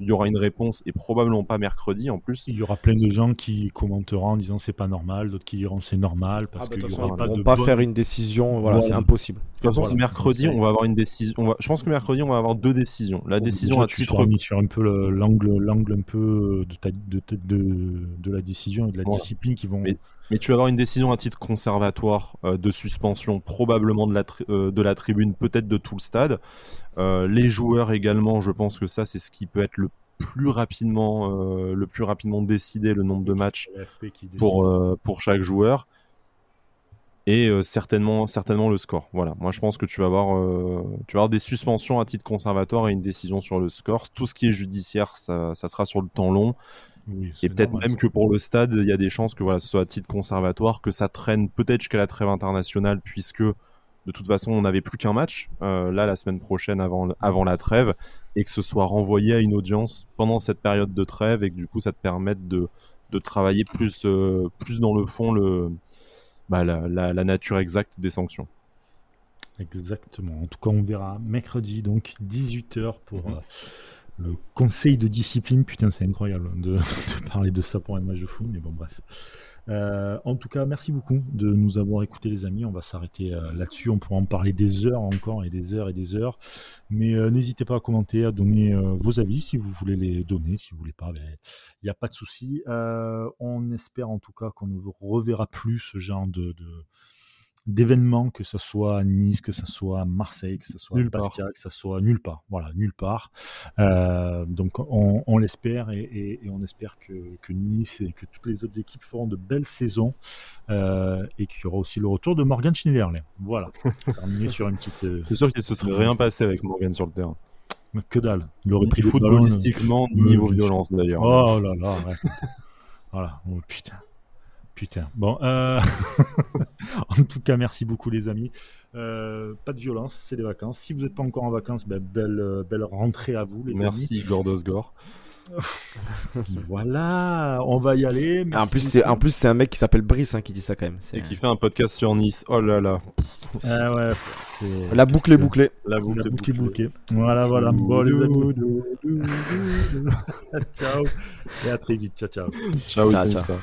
Il y aura une réponse et probablement pas mercredi en plus. Il y aura plein de gens qui commenteront en disant c'est pas normal, d'autres qui diront c'est normal parce ah bah, qu'il y aura pas de pas faire une décision. Voilà, c'est impossible. De toute façon, mercredi, on va avoir une décision. Je pense que mercredi, on va avoir deux décisions. La décision à titre mis sur un peu l'angle, l'angle un peu de, de, de, de, la décision et de la discipline qui vont. Mais tu vas avoir une décision à titre conservatoire euh, de suspension, probablement de la, euh, de la tribune, peut-être de tout le stade. Euh, les joueurs également, je pense que ça, c'est ce qui peut être le plus rapidement, le plus rapidement décidé, le nombre de matchs pour, pour chaque joueur. Et certainement, certainement le score. Voilà. Moi, je pense que tu vas avoir, tu vas avoir des suspensions à titre conservatoire et une décision sur le score. Tout ce qui est judiciaire, ça, ça sera sur le temps long et peut-être même que pour le stade, il y a des chances que voilà, ce soit à titre conservatoire, que ça traîne peut-être jusqu'à la trêve internationale, puisque de toute façon, on n'avait plus qu'un match, euh, là, la semaine prochaine, avant, avant la trêve, et que ce soit renvoyé à une audience pendant cette période de trêve, et que du coup, ça te permette de, de travailler plus, euh, plus dans le fond le, bah, la, la, nature exacte des sanctions. Exactement. En tout cas, on verra mercredi, donc 18h pour. Mhm. Euh, le conseil de discipline, putain, c'est incroyable [laughs] de, parler de ça pour un match de foot, mais bon, bref. Euh, en tout cas, merci beaucoup de nous avoir écoutés, les amis. On va s'arrêter euh, là-dessus. On pourra en parler des heures encore et des heures et des heures. Mais euh, n'hésitez pas à commenter, à donner vos avis si vous voulez les donner. Si vous voulez pas, ben, il n'y a pas de souci. on espère en tout cas qu'on ne reverra plus ce genre de d'événements, que ce soit à Nice, que ce soit à Marseille, que ce soit à Bastia, que ce soit nulle part. Voilà, nulle part. Euh, donc on, l'espère et, on espère que, Nice et que toutes les autres équipes feront de belles saisons euh, et qu'il y aura aussi le retour de Morgan Schneiderlin. Voilà, terminé sur une petite. Euh, C'est sûr qu'il se serait rien passé avec Morgan sur le terrain. Que dalle. Il aurait pris footballistiquement, niveau violence d'ailleurs. Oh là là, voilà, oh putain. Putain. Bon, euh, [laughs] en tout cas, merci beaucoup les amis. Euh, pas de violence, c'est des vacances. Si vous n'êtes pas encore en vacances, ben, belle, euh, belle rentrée à vous les merci, Gordosgore. [laughs] voilà, on va y aller. en plus, c'est en plus c'est un mec qui s'appelle Brice hein, qui dit ça quand même. Et qui fait un podcast sur Nice. Oh là là. Ah ouais, la boucle est bouclée. La boucle, est bouclée. Voilà, voilà. Bon, les amis. [laughs] ciao. Et à très vite. Ciao, ciao. Ciao, ciao. ciao.